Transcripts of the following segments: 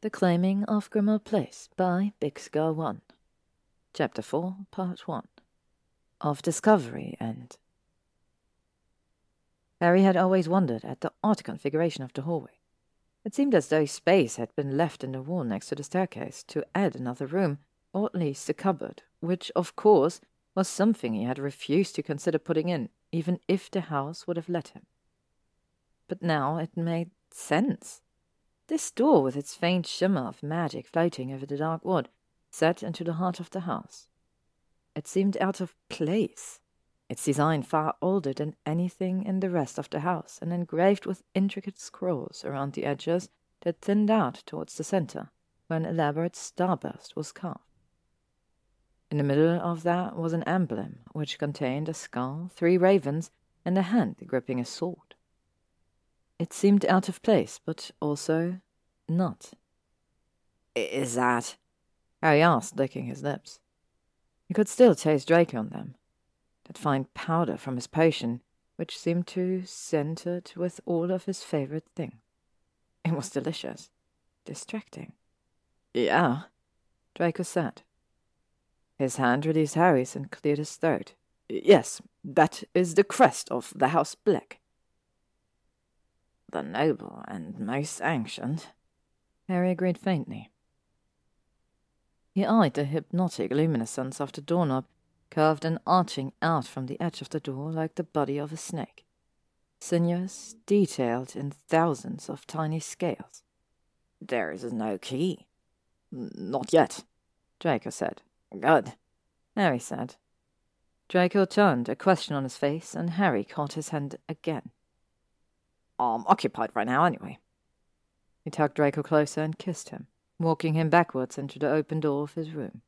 The Claiming of Grimmauld Place by bixgirl1 Chapter 4, Part 1 Of Discovery and Harry had always wondered at the odd configuration of the hallway. It seemed as though space had been left in the wall next to the staircase to add another room, or at least a cupboard, which, of course, was something he had refused to consider putting in, even if the house would have let him. But now it made sense. This door, with its faint shimmer of magic floating over the dark wood, set into the heart of the house. It seemed out of place, its design far older than anything in the rest of the house, and engraved with intricate scrolls around the edges that thinned out towards the center, where an elaborate starburst was carved. In the middle of that was an emblem, which contained a skull, three ravens, and a hand gripping a sword. It seemed out of place, but also not. Is that? Harry asked, licking his lips. He could still taste Draco on them. That fine powder from his potion, which seemed to scented with all of his favorite things. It was delicious. Distracting. Yeah, Draco said. His hand released Harry's and cleared his throat. Yes, that is the crest of the House Black. The noble and most ancient, Harry agreed faintly. He eyed the hypnotic luminescence of the doorknob, curved and arching out from the edge of the door like the body of a snake. Sinuous, detailed in thousands of tiny scales. There is no key. Not yet, Draco said. Good, Harry said. Draco turned, a question on his face, and Harry caught his hand again. I'm occupied right now, anyway. He tugged Draco closer and kissed him, walking him backwards into the open door of his room.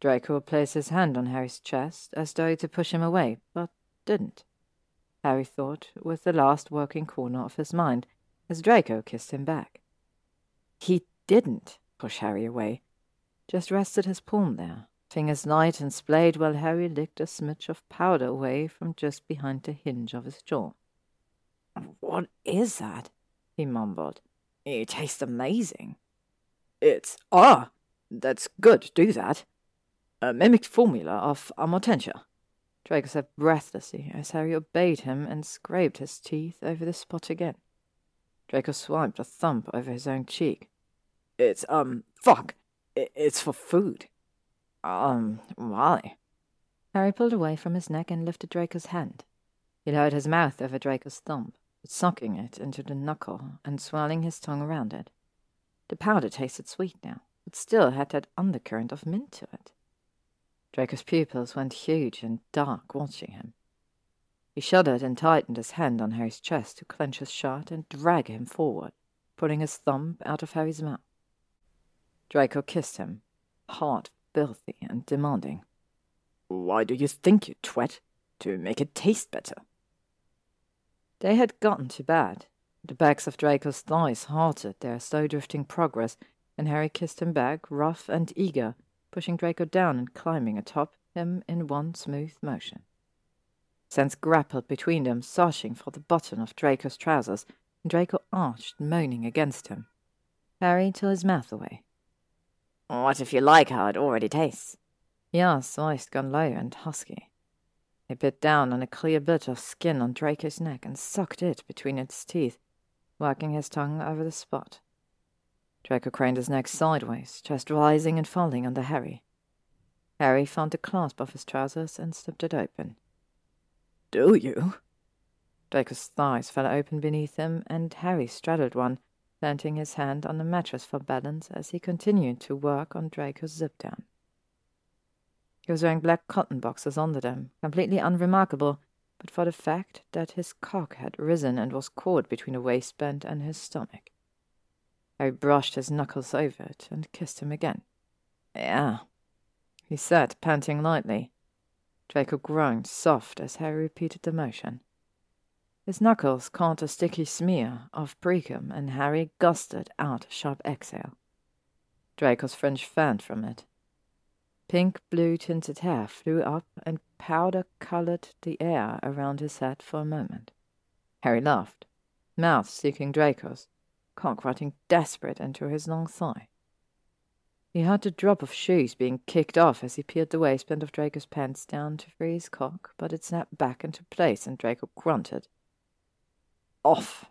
Draco placed his hand on Harry's chest as though to push him away, but didn't. Harry thought, with the last working corner of his mind, as Draco kissed him back. He didn't push Harry away, just rested his palm there, fingers light and splayed while Harry licked a smidge of powder away from just behind the hinge of his jaw. What is that? he mumbled. It tastes amazing. It's ah, that's good. Do that. A mimicked formula of Amortentia. Draco said breathlessly as Harry obeyed him and scraped his teeth over the spot again. Draco swiped a thumb over his own cheek. It's um fuck. It's for food. Um, why? Harry pulled away from his neck and lifted Draco's hand. He lowered his mouth over Draco's thumb sucking it into the knuckle and swirling his tongue around it. The powder tasted sweet now, but still had that undercurrent of mint to it. Draco's pupils went huge and dark watching him. He shuddered and tightened his hand on Harry's chest to clench his shirt and drag him forward, pulling his thumb out of Harry's mouth. Draco kissed him, hard, filthy, and demanding. Why do you think, you twat? To make it taste better. They had gotten to bed. The backs of Draco's thighs halted their slow drifting progress, and Harry kissed him back, rough and eager, pushing Draco down and climbing atop him in one smooth motion. Sense grappled between them, searching for the button of Draco's trousers, and Draco arched, moaning against him. Harry tore his mouth away. What if you like how it already tastes? Asked, voice gone low and husky. He bit down on a clear bit of skin on Draco's neck and sucked it between its teeth, working his tongue over the spot. Draco craned his neck sideways, chest rising and falling under Harry. Harry found the clasp of his trousers and slipped it open. Do you? Draco's thighs fell open beneath him, and Harry straddled one, planting his hand on the mattress for balance as he continued to work on Draco's zip down. He was wearing black cotton boxers under them, completely unremarkable, but for the fact that his cock had risen and was caught between the waistband and his stomach. Harry brushed his knuckles over it and kissed him again. Yeah, he said, panting lightly. Draco groaned, soft, as Harry repeated the motion. His knuckles caught a sticky smear of precum, and Harry gusted out a sharp exhale. Draco's fringe fanned from it, Pink blue tinted hair flew up and powder colored the air around his head for a moment. Harry laughed, mouth seeking Draco's, cock rotting desperate into his long thigh. He heard the drop of shoes being kicked off as he peeled the waistband of Draco's pants down to free his cock, but it snapped back into place and Draco grunted. Off!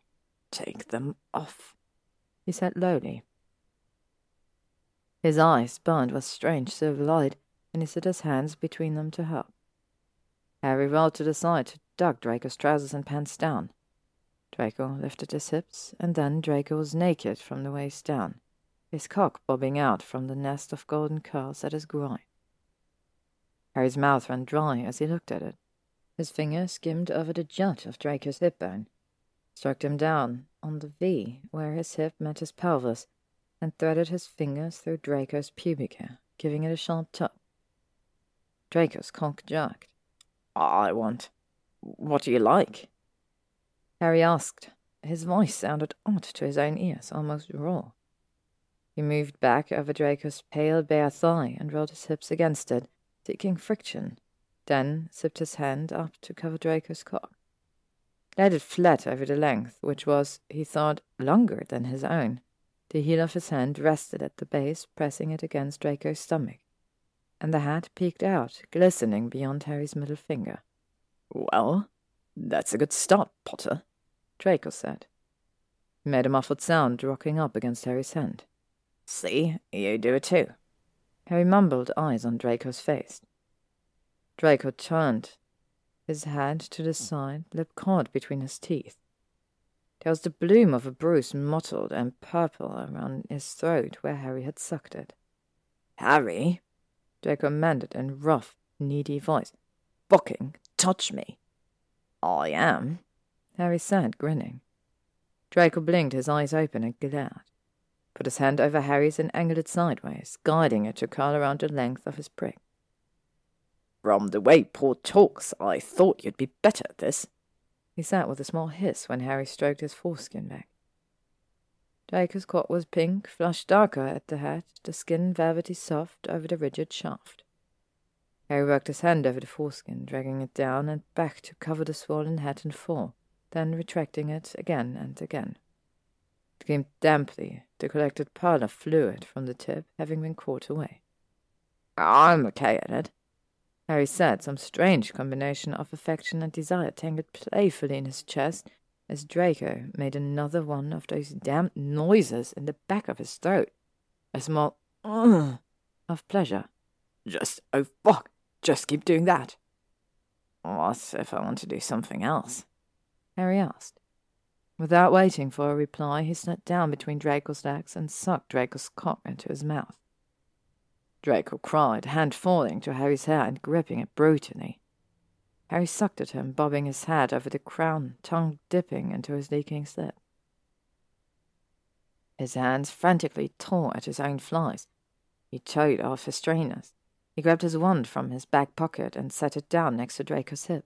Take them off, he said lowly. His eyes burned with strange silver light, and he set his hands between them to help. Harry rolled to the side to duck Draco's trousers and pants down. Draco lifted his hips, and then Draco was naked from the waist down his cock bobbing out from the nest of golden curls at his groin. Harry's mouth ran dry as he looked at it. His finger skimmed over the jut of Draco's hip bone, struck him down on the V where his hip met his pelvis, and threaded his fingers through Draco's pubic hair, giving it a sharp tug. Draco's cock jerked. I want. What do you like? Harry asked. His voice sounded odd to his own ears, almost raw. He moved back over Draco's pale bare thigh and rolled his hips against it, seeking friction, then sipped his hand up to cover Draco's cock. Laid it flat over the length, which was, he thought, longer than his own. The heel of his hand rested at the base, pressing it against Draco's stomach, and the hat peeked out, glistening beyond Harry's middle finger. Well, that's a good start, Potter, Draco said. He made a muffled sound, rocking up against Harry's hand. See, you do it too. Harry mumbled, eyes on Draco's face. Draco turned, his head to the side, lip caught between his teeth. There was the bloom of a bruise mottled and purple around his throat where Harry had sucked it. Harry, Draco commanded in rough, needy voice. Bocking, touch me. I am, Harry said, grinning. Draco blinked his eyes open and glared put his hand over Harry's and angled it sideways, guiding it to curl around the length of his prick. From the way Paul talks, I thought you'd be better at this. He sat with a small hiss when Harry stroked his foreskin back. Draco's coat was pink, flushed darker at the head, the skin velvety soft over the rigid shaft. Harry worked his hand over the foreskin, dragging it down and back to cover the swollen head and fall, then retracting it again and again. It came damply, the collected pile of fluid from the tip having been caught away. I'm okay at it, Harry said, some strange combination of affection and desire tangled playfully in his chest as Draco made another one of those damned noises in the back of his throat. A small ugh of pleasure. Just, oh fuck, just keep doing that. What if I want to do something else? Harry asked. Without waiting for a reply, he sat down between Draco's legs and sucked Draco's cock into his mouth. Draco cried, hand falling to Harry's hair and gripping it brutally. Harry sucked at him, bobbing his head over the crown, tongue dipping into his leaking slip. His hands frantically tore at his own flies. He towed off his trainers. He grabbed his wand from his back pocket and set it down next to Draco's hip.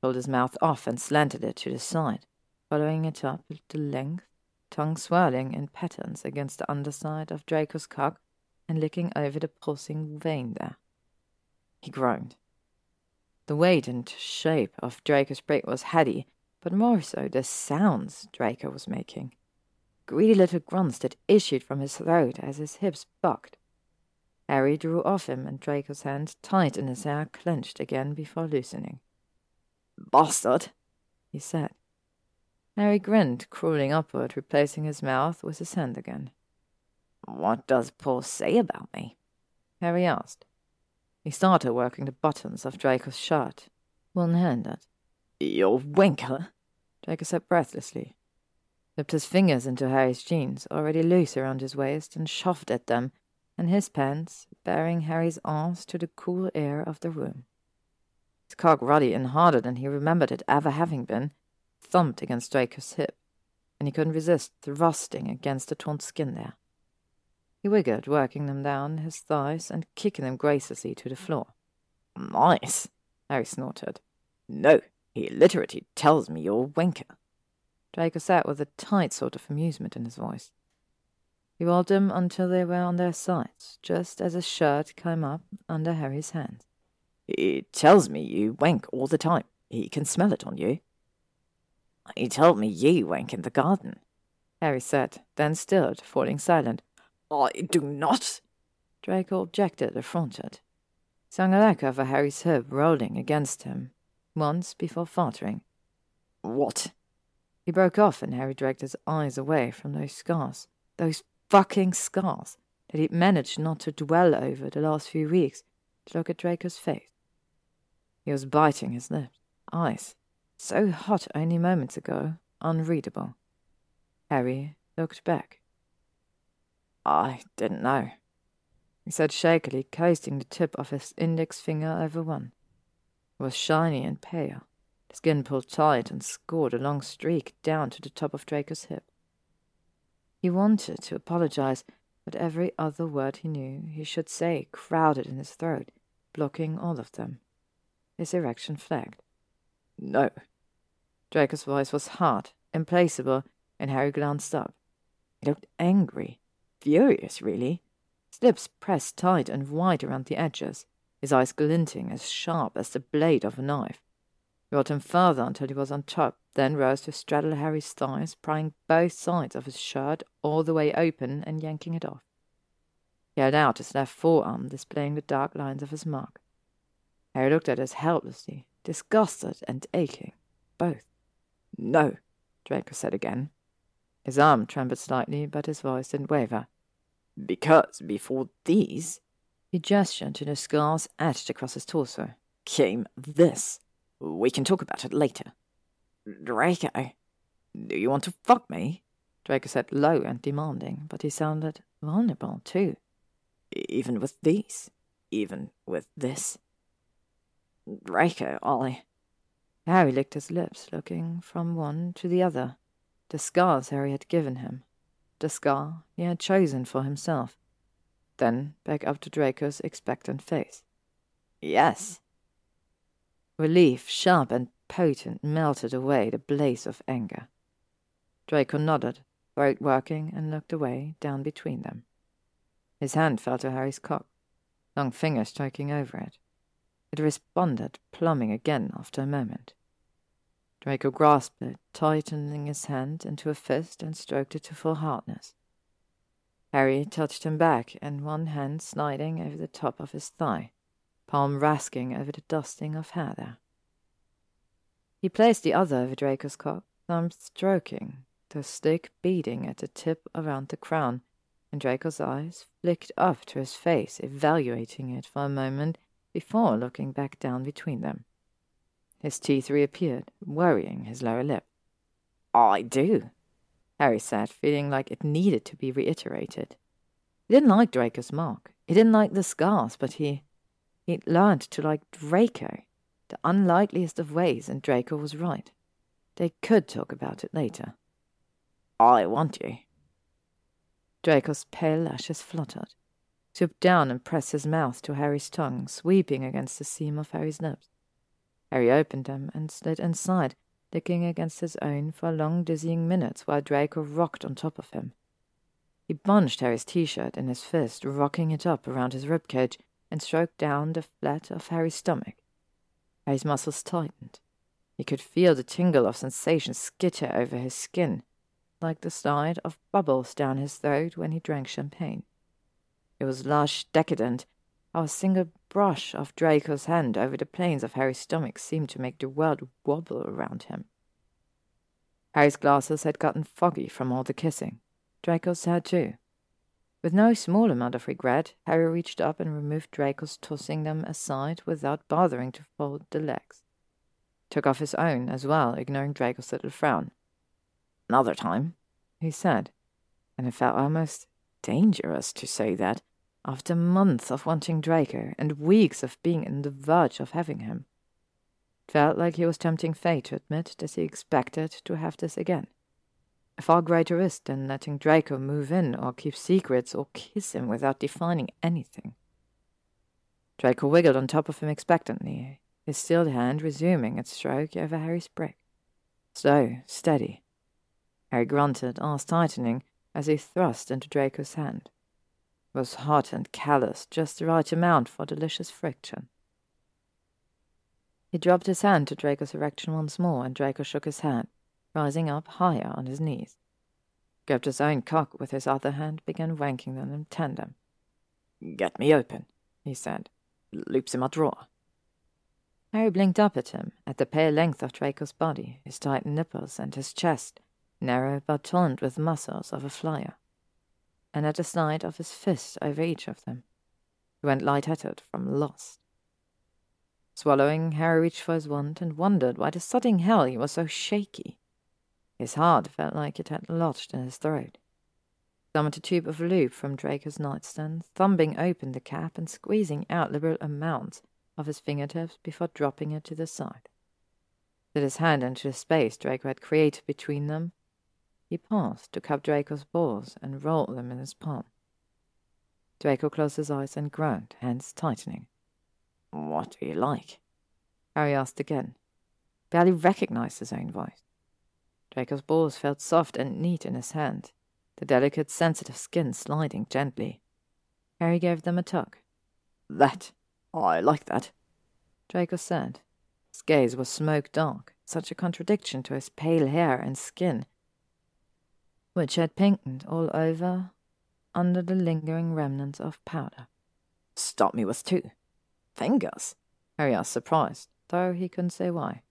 Pulled his mouth off and slanted it to the side following it up to length, tongue swirling in patterns against the underside of Draco's cock and licking over the pulsing vein there. He groaned. The weight and shape of Draco's prick was heady, but more so the sounds Draco was making. Greedy little grunts that issued from his throat as his hips bucked. Harry drew off him, and Draco's hand, tight in his hair, clenched again before loosening. Bastard, he said. Harry grinned, crawling upward, replacing his mouth with his hand again. What does Paul say about me? Harry asked. He started working the buttons of Draco's shirt, one-handed. You're Winker, Draco said breathlessly. Slipped his fingers into Harry's jeans, already loose around his waist, and shoved at them, and his pants, bearing Harry's arms to the cool air of the room. His cock ruddy and harder than he remembered it ever having been, thumped against Draco's hip, and he couldn't resist thrusting against the torn skin there. He wiggled, working them down his thighs and kicking them graciously to the mm. floor. Nice, Harry snorted. No, he literally tells me you're a wanker. Draco sat with a tight sort of amusement in his voice. He rolled them until they were on their sides, just as his shirt came up under Harry's hands. He tells me you wank all the time. He can smell it on you. He told me you wank in the garden. Harry said, then stood, falling silent. I do not. Draco objected, affronted. Sung a leg over Harry's hip, rolling against him, once before faltering. What? He broke off, and Harry dragged his eyes away from those scars, those fucking scars that he'd managed not to dwell over the last few weeks, to look at Draco's face. He was biting his lips, eyes, so hot only moments ago, unreadable. Harry looked back. I didn't know, he said shakily, coasting the tip of his index finger over one. It was shiny and pale, the skin pulled tight and scored a long streak down to the top of Draco's hip. He wanted to apologize, but every other word he knew he should say crowded in his throat, blocking all of them. His erection flagged. No. Draco's voice was hard, implacable, and Harry glanced up. He looked angry, furious, really. His lips pressed tight and white around the edges, his eyes glinting as sharp as the blade of a knife. He rode him further until he was on top, then rose to straddle Harry's thighs, prying both sides of his shirt all the way open and yanking it off. He held out his left forearm, displaying the dark lines of his mark. Harry looked at us helplessly, disgusted and aching, both. No, Draco said again. His arm trembled slightly, but his voice didn't waver. Because before these, he gestured to the scars etched across his torso, came this. We can talk about it later. Draco, do you want to fuck me? Draco said low and demanding, but he sounded vulnerable too. Even with these? Even with this? Draco, I. Harry licked his lips, looking from one to the other. The scars Harry had given him. The scar he had chosen for himself. Then back up to Draco's expectant face. Yes. Relief, sharp and potent, melted away the blaze of anger. Draco nodded, throat working, and looked away, down between them. His hand fell to Harry's cock, long fingers striking over it. It responded, plumbing again after a moment. Draco grasped it, tightening his hand into a fist, and stroked it to full hardness. Harry touched him back, and one hand sliding over the top of his thigh, palm rasking over the dusting of hair there. He placed the other over Draco's cock, thumb stroking, the stick beating at the tip around the crown, and Draco's eyes flicked up to his face, evaluating it for a moment before looking back down between them. His teeth reappeared, worrying his lower lip. I do, Harry said, feeling like it needed to be reiterated. He didn't like Draco's mark. He didn't like the scars, but he he'd learned to like Draco, the unlikeliest of ways, and Draco was right. They could talk about it later. I want you. Draco's pale lashes fluttered stooped down and pressed his mouth to Harry's tongue, sweeping against the seam of Harry's lips. Harry opened them and slid inside, licking against his own for long dizzying minutes while Draco rocked on top of him. He bunched Harry's t-shirt in his fist, rocking it up around his ribcage, and stroked down the flat of Harry's stomach. Harry's muscles tightened. He could feel the tingle of sensation skitter over his skin, like the slide of bubbles down his throat when he drank champagne. It was lush, decadent, a single brush of Draco's hand over the planes of Harry's stomach seemed to make the world wobble around him. Harry's glasses had gotten foggy from all the kissing. Draco's had too. With no small amount of regret, Harry reached up and removed Draco's, tossing them aside without bothering to fold the legs. Took off his own as well, ignoring Draco's little frown. Another time, he said, and it felt almost dangerous to say that after months of wanting Draco and weeks of being on the verge of having him. It felt like he was tempting fate to admit that he expected to have this again. A far greater risk than letting Draco move in or keep secrets or kiss him without defining anything. Draco wiggled on top of him expectantly, his stilled hand resuming its stroke over Harry's brick. Slow, steady. Harry grunted, arse tightening, as he thrust into Draco's hand was hot and callous, just the right amount for delicious friction. He dropped his hand to Draco's erection once more, and Draco shook his head, rising up higher on his knees. grabbed his own cock with his other hand, began wanking them in tandem. Get me open, he said. Loops in my drawer. Harry blinked up at him, at the pale length of Draco's body, his tight nipples, and his chest, narrow but toned with muscles of a flyer, and at the sight of his fist over each of them. He went light-headed from lust. Swallowing, Harry reached for his wand and wondered why the sodding hell he was so shaky. His heart felt like it had lodged in his throat. Summoned a tube of lube from Draco's nightstand, thumbing open the cap and squeezing out liberal amounts of his fingertips before dropping it to the side. Slid his hand into the space Draco had created between them. He paused to cup Draco's balls and roll them in his palm. Draco closed his eyes and groaned, hands tightening. What do you like? Harry asked again. Barely recognized his own voice. Draco's balls felt soft and neat in his hand, the delicate, sensitive skin sliding gently. Harry gave them a tug. That, I like that, Draco said. His gaze was smoke dark, such a contradiction to his pale hair and skin, which had pinkened all over under the lingering remnants of powder. Stop me with two. Fingers? Harry asked, surprised, though he couldn't say why.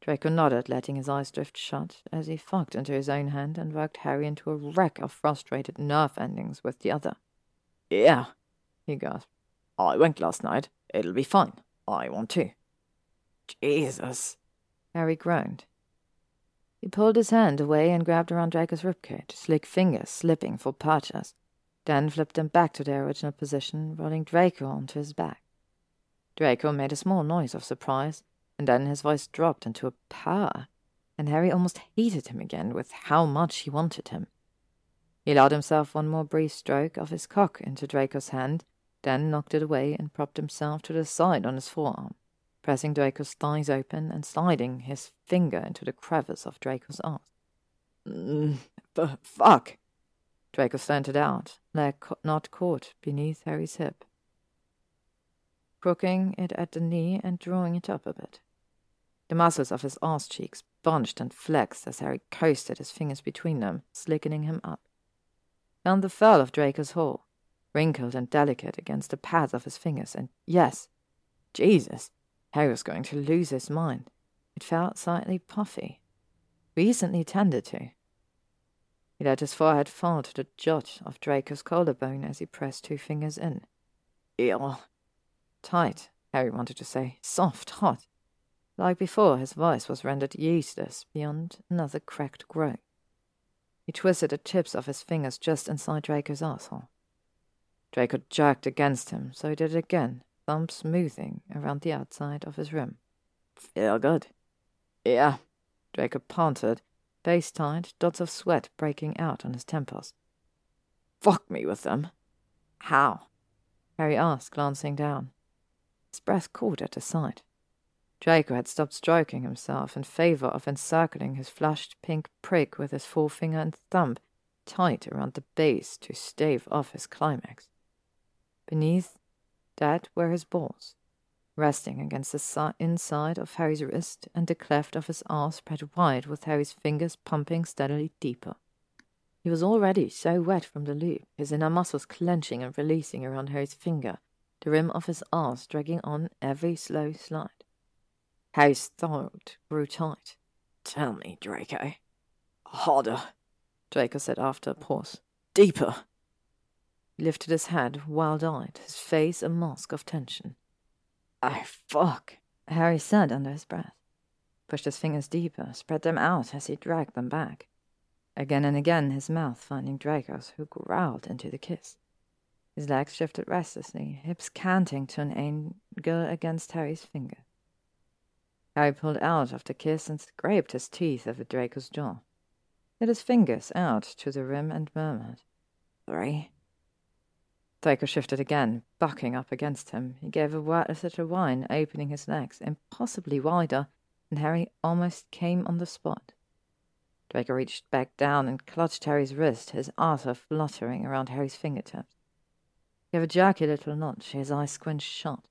Draco nodded, letting his eyes drift shut as he fucked into his own hand and worked Harry into a wreck of frustrated nerve endings with the other. Yeah, he gasped. I went last night. It'll be fine. I want to. Jesus. Harry groaned. He pulled his hand away and grabbed around Draco's ribcage, slick fingers slipping for purchase, then flipped them back to their original position, rolling Draco onto his back. Draco made a small noise of surprise, and then his voice dropped into a purr, and Harry almost hated him again with how much he wanted him. He allowed himself one more brief stroke of his cock into Draco's hand, then knocked it away and propped himself to the side on his forearm, pressing Draco's thighs open and sliding his finger into the crevice of Draco's arm. Mm, fuck! Draco slanted out, leg not caught beneath Harry's hip, crooking it at the knee and drawing it up a bit. The muscles of his arse cheeks bunched and flexed as Harry coasted his fingers between them, slickening him up. Found the fur of Draco's hole, wrinkled and delicate against the pads of his fingers, and yes, Jesus, Harry was going to lose his mind. It felt slightly puffy, recently tended to. He let his forehead fall to the jut of Draco's collarbone as he pressed two fingers in. Ew. Tight, Harry wanted to say. Soft, hot. Like before, his voice was rendered useless beyond another cracked groan. He twisted the tips of his fingers just inside Draco's asshole. Draco jerked against him, so he did it again, thumb smoothing around the outside of his rim. Feel good? Yeah, Draco panted, face tight, dots of sweat breaking out on his temples. Fuck me with them. How? Harry asked, glancing down. His breath caught at his side. Draco had stopped stroking himself in favor of encircling his flushed pink prick with his forefinger and thumb tight around the base to stave off his climax. Beneath that were his balls, resting against the si- inside of Harry's wrist and the cleft of his arm spread wide with Harry's fingers pumping steadily deeper. He was already so wet from the loop, his inner muscles clenching and releasing around Harry's finger, the rim of his arse dragging on every slow slide. Harry's throat grew tight. Tell me, Draco. Harder, Draco said after a pause. Deeper. Lifted his head, wild eyed, his face a mask of tension. I fuck, Harry said under his breath. Pushed his fingers deeper, spread them out as he dragged them back. Again and again his mouth finding Draco's, who growled into the kiss. His legs shifted restlessly, hips canting to an angle against Harry's finger. Harry pulled out of the kiss and scraped his teeth over Draco's jaw. Hit his fingers out to the rim and murmured, Three, Draco shifted again, bucking up against him. He gave a wordless little whine, opening his legs impossibly wider, and Harry almost came on the spot. Draco reached back down and clutched Harry's wrist, his arter fluttering around Harry's fingertips. He gave a jerky little notch, his eyes squinched shut.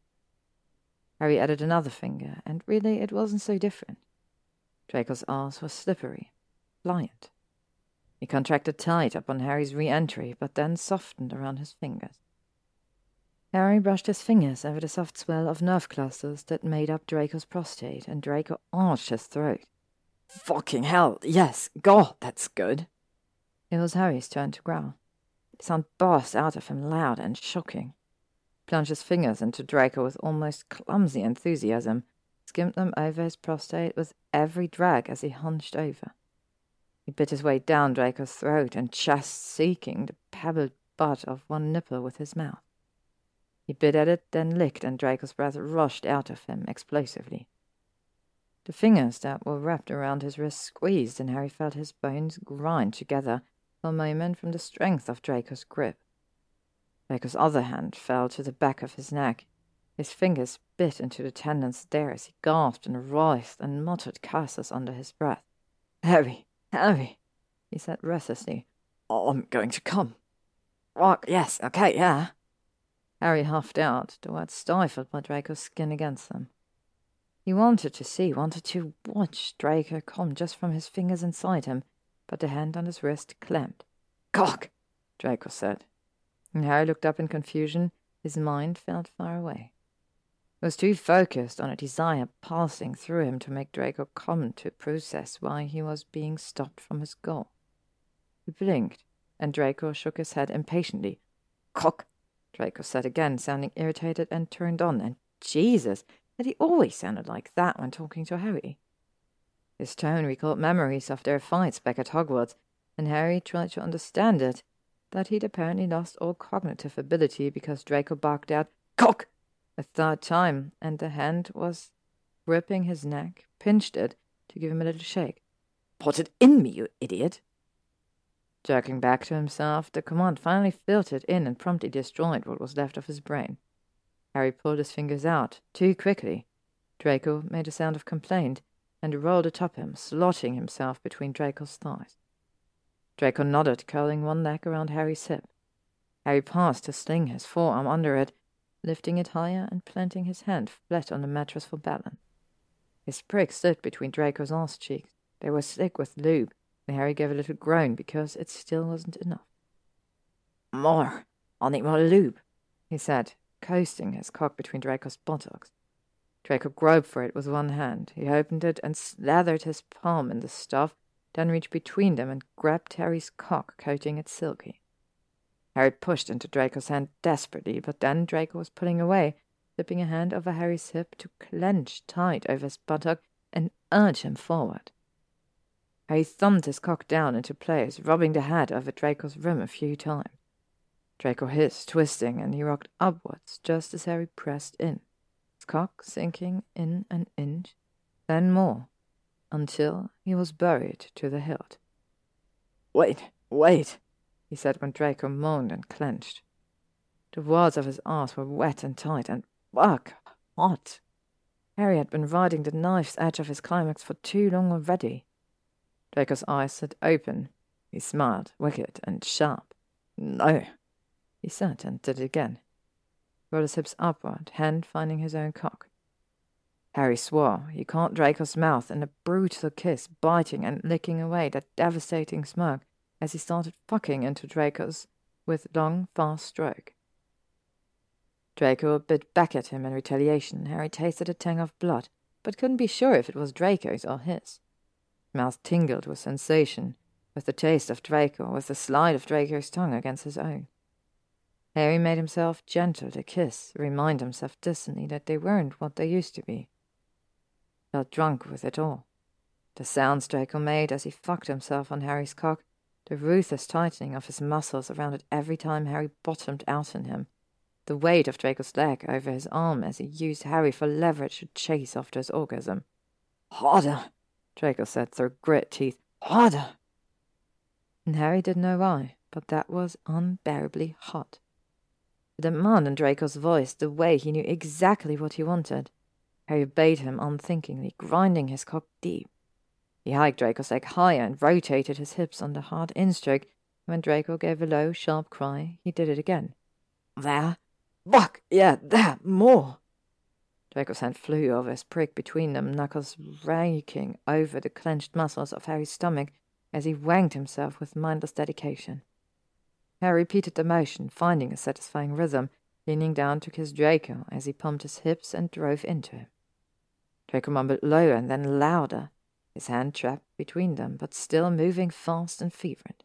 Harry added another finger, and really it wasn't so different. Draco's arse was slippery, pliant. He contracted tight upon Harry's re entry, but then softened around his fingers. Harry brushed his fingers over the soft swell of nerve clusters that made up Draco's prostate, and Draco arched his throat. Fucking hell, yes, God, that's good. It was Harry's turn to growl. The sound burst out of him loud and shocking. Plunged his fingers into Draco with almost clumsy enthusiasm, skimmed them over his prostate with every drag as he hunched over. He bit his way down Draco's throat and chest, seeking the pebbled butt of one nipple with his mouth. He bit at it, then licked, and Draco's breath rushed out of him explosively. The fingers that were wrapped around his wrist squeezed, and Harry felt his bones grind together for a moment from the strength of Draco's grip. Draco's other hand fell to the back of his neck. His fingers bit into the tendons there as he gasped and writhed and muttered curses under his breath. Harry, Oh, Harry, he said restlessly. Oh, I'm going to come. Rock, yes, okay, yeah. Harry huffed out, the words stifled by Draco's skin against them. He wanted to see, wanted to watch Draco come just from his fingers inside him, but the hand on his wrist clamped. Cock, Draco said. And Harry looked up in confusion. His mind felt far away. Was too focused on a desire passing through him to make Draco come to process why he was being stopped from his goal. He blinked, and Draco shook his head impatiently. Cock, Draco said again, sounding irritated and turned on, and Jesus, that he always sounded like that when talking to Harry. His tone recalled memories of their fights back at Hogwarts, and Harry tried to understand it, that he'd apparently lost all cognitive ability because Draco barked out, Cock! A third time, and the hand was gripping his neck, pinched it to give him a little shake. Put it in me, you idiot! Jerking back to himself, the command finally filtered in and promptly destroyed what was left of his brain. Harry pulled his fingers out, too quickly. Draco made a sound of complaint and rolled atop him, slotting himself between Draco's thighs. Draco nodded, curling one leg around Harry's hip. Harry paused to sling his forearm under it, lifting it higher and planting his hand flat on the mattress for balance. His prick stood between Draco's arse cheeks. They were thick with lube, and Harry gave a little groan because it still wasn't enough. More. I'll need more lube, he said, coasting his cock between Draco's buttocks. Draco groped for it with one hand. He opened it and slathered his palm in the stuff, then reached between them and grabbed Harry's cock, coating it silky. Harry pushed into Draco's hand desperately, but then Draco was pulling away, slipping a hand over Harry's hip to clench tight over his buttock and urge him forward. Harry thumped his cock down into place, rubbing the head over Draco's rim a few times. Draco hissed, twisting, and he rocked upwards just as Harry pressed in, his cock sinking in an inch, then more, until he was buried to the hilt. Wait, wait, he said when Draco moaned and clenched. The walls of his arse were wet and tight, and fuck, hot. Harry had been riding the knife's edge of his climax for too long already. Draco's eyes stood open. He smiled, wicked and sharp. No, he said, and did it again. Rolled his hips upward, hand finding his own cock. Harry swore. He caught Draco's mouth in a brutal kiss, biting and licking away that devastating smirk as he started fucking into Draco's with long, fast stroke. Draco bit back at him in retaliation. Harry tasted a tang of blood, but couldn't be sure if it was Draco's or his mouth tingled with sensation, with the taste of Draco, with the slide of Draco's tongue against his own. Harry made himself gentle to kiss, remind himself distantly that they weren't what they used to be. Felt drunk with it all. The sounds Draco made as he fucked himself on Harry's cock, the ruthless tightening of his muscles around it every time Harry bottomed out in him, the weight of Draco's leg over his arm as he used Harry for leverage to chase after his orgasm. Harder! Draco said through grit teeth. Harder! And Harry didn't know why, but that was unbearably hot. The demand in Draco's voice, the way he knew exactly what he wanted. Harry obeyed him unthinkingly, grinding his cock deep. He hiked Draco's leg higher and rotated his hips on the hard instroke. When Draco gave a low, sharp cry, he did it again. There. Buck, yeah, there, more. Draco's hand flew over his prick between them, knuckles raking over the clenched muscles of Harry's stomach, as he wanged himself with mindless dedication. Harry repeated the motion, finding a satisfying rhythm, leaning down to kiss Draco as he pumped his hips and drove into him. Draco mumbled lower and then louder, his hand trapped between them, but still moving fast and fervent.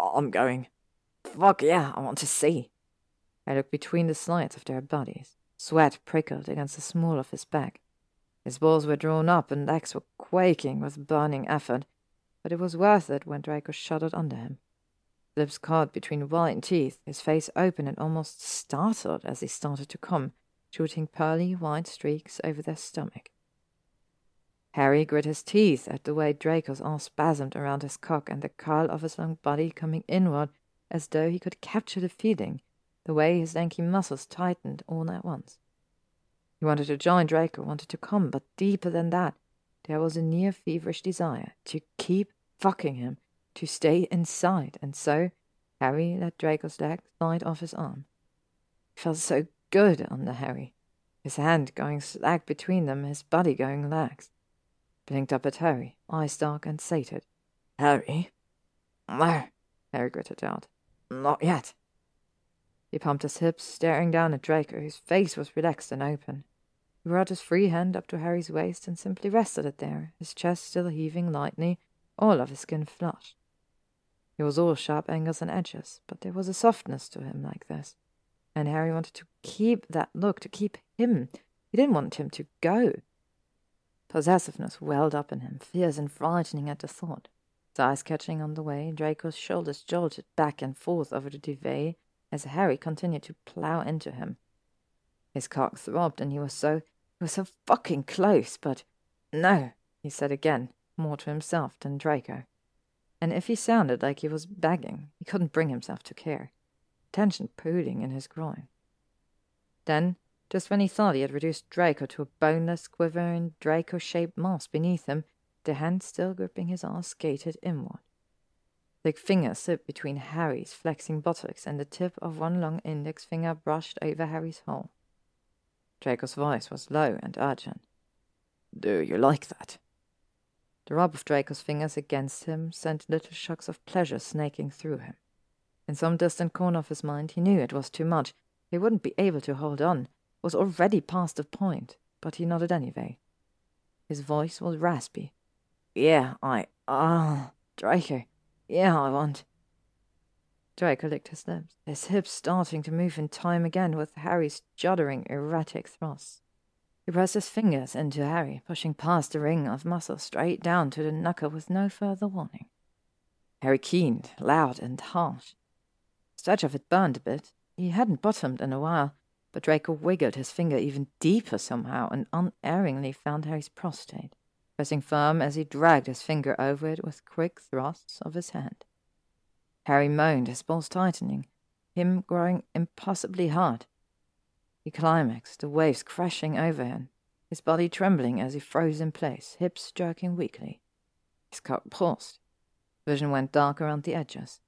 I'm going. Fuck yeah, I want to see. I looked between the slides of their bodies. Sweat prickled against the small of his back. His balls were drawn up and legs were quaking with burning effort, but it was worth it when Draco shuddered under him. Lips caught between white teeth, his face open and almost startled as he started to come, shooting pearly white streaks over their stomach. Harry grit his teeth at the way Draco's arm spasmed around his cock and the curl of his long body coming inward as though he could capture the feeling the way his lanky muscles tightened all at once. He wanted to join Draco, wanted to come, but deeper than that, there was a near feverish desire to keep fucking him, to stay inside, and so Harry let Draco's leg slide off his arm. It felt so good under Harry, his hand going slack between them, his body going lax. Blinked up at Harry, eyes dark and sated. Harry? No, Harry gritted out. Not yet. He pumped his hips, staring down at Draco, whose face was relaxed and open. He brought his free hand up to Harry's waist and simply rested it there, his chest still heaving lightly, all of his skin flushed. He was all sharp angles and edges, but there was a softness to him like this. And Harry wanted to keep that look, to keep him. He didn't want him to go. Possessiveness welled up in him, fierce and frightening at the thought. His eyes catching on the way, Draco's shoulders jolted back and forth over the duvet as Harry continued to plough into him. His cock throbbed, and he was so he was so fucking close, but no, he said again, more to himself than Draco. And if he sounded like he was begging, he couldn't bring himself to care. Tension pooling in his groin. Then, just when he thought he had reduced Draco to a boneless, quivering, Draco shaped mass beneath him, the hand still gripping his arm skated inward. Thick fingers slipped between Harry's flexing buttocks, and the tip of one long index finger brushed over Harry's hole. Draco's voice was low and urgent. Do you like that? The rub of Draco's fingers against him sent little shocks of pleasure snaking through him. In some distant corner of his mind, he knew it was too much. He wouldn't be able to hold on, was already past the point, but he nodded anyway. His voice was raspy. Yeah, I. Ah, uh, Draco. Yeah, I want. Draco licked his lips, his hips starting to move in time again with Harry's juddering, erratic thrusts. He pressed his fingers into Harry, pushing past the ring of muscle straight down to the knuckle with no further warning. Harry keened, loud and harsh. Stretch of it burned a bit. He hadn't bottomed in a while, but Draco wiggled his finger even deeper somehow and unerringly found Harry's prostate, pressing firm as he dragged his finger over it with quick thrusts of his hand. Harry moaned, his balls tightening, him growing impossibly hard. He climaxed, the waves crashing over him, his body trembling as he froze in place, hips jerking weakly. His cock paused. Vision went dark around the edges.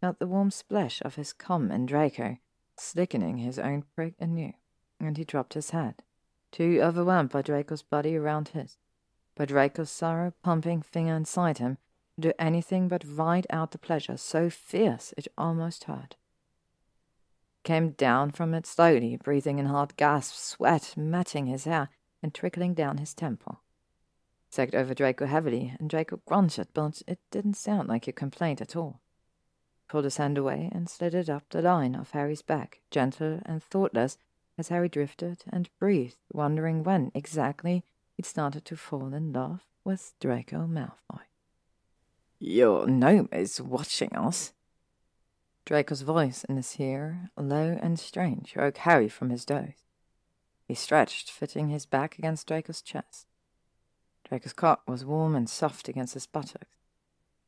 Felt the warm splash of his cum in Draco, slickening his own prick anew, and he dropped his head, too overwhelmed by Draco's body around his, by Draco's sorrow pumping finger inside him, do anything but ride out the pleasure so fierce it almost hurt. Came down from it slowly, breathing in hard gasps, sweat matting his hair and trickling down his temple. Sagged over Draco heavily, and Draco grunted, but it didn't sound like a complaint at all. Pulled his hand away and slid it up the line of Harry's back, gentle and thoughtless, as Harry drifted and breathed, wondering when exactly he'd started to fall in love with Draco Malfoy. Your gnome is watching us. Draco's voice in his ear, low and strange, woke Harry from his doze. He stretched, fitting his back against Draco's chest. Draco's cock was warm and soft against his buttocks.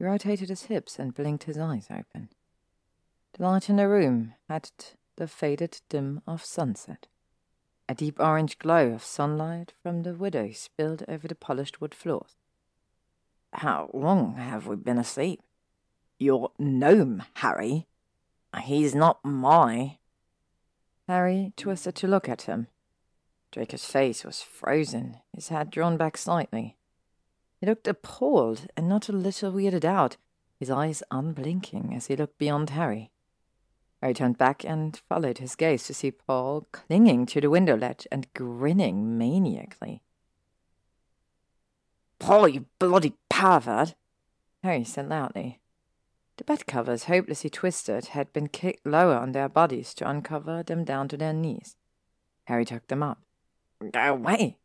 Rotated his hips and blinked his eyes open. The light in the room had the faded dim of sunset. A deep orange glow of sunlight from the window spilled over the polished wood floors. How long have we been asleep? Your gnome, Harry. He's not my. Harry twisted to look at him. Draco's face was frozen, his head drawn back slightly. He looked appalled and not a little weirded out, his eyes unblinking as he looked beyond Harry. Harry turned back and followed his gaze to see Paul clinging to the window ledge and grinning maniacally. Paul, you bloody pervert! Harry said loudly. The bed covers, hopelessly twisted, had been kicked lower on their bodies to uncover them down to their knees. Harry took them up. Go away!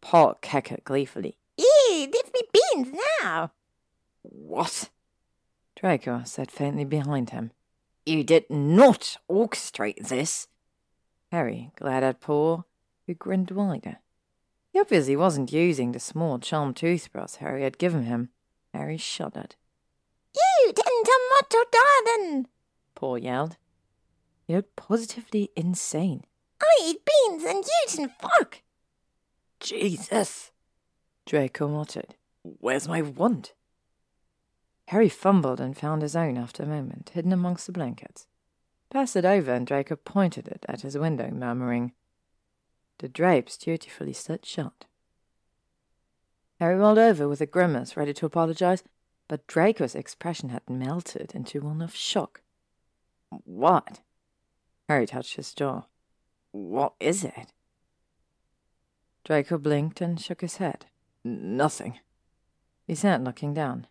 Paul cackled gleefully. Beans now! What? Draco said faintly behind him. You did not orchestrate this. Harry glared at Paul, who grinned wider. He obviously wasn't using the small charm toothbrush Harry had given him. Harry shuddered. You didn't tomato garden! Paul yelled. He looked positively insane. I eat beans and you didn't fork. Jesus! Draco muttered. Where's my wand? Harry fumbled and found his own after a moment, hidden amongst the blankets. Passed it over, and Draco pointed it at his window, murmuring, The drapes dutifully set shut. Harry rolled over with a grimace, ready to apologize, but Draco's expression had melted into one of shock. What? Harry touched his jaw. What is it? Draco blinked and shook his head. Nothing. He sat looking down.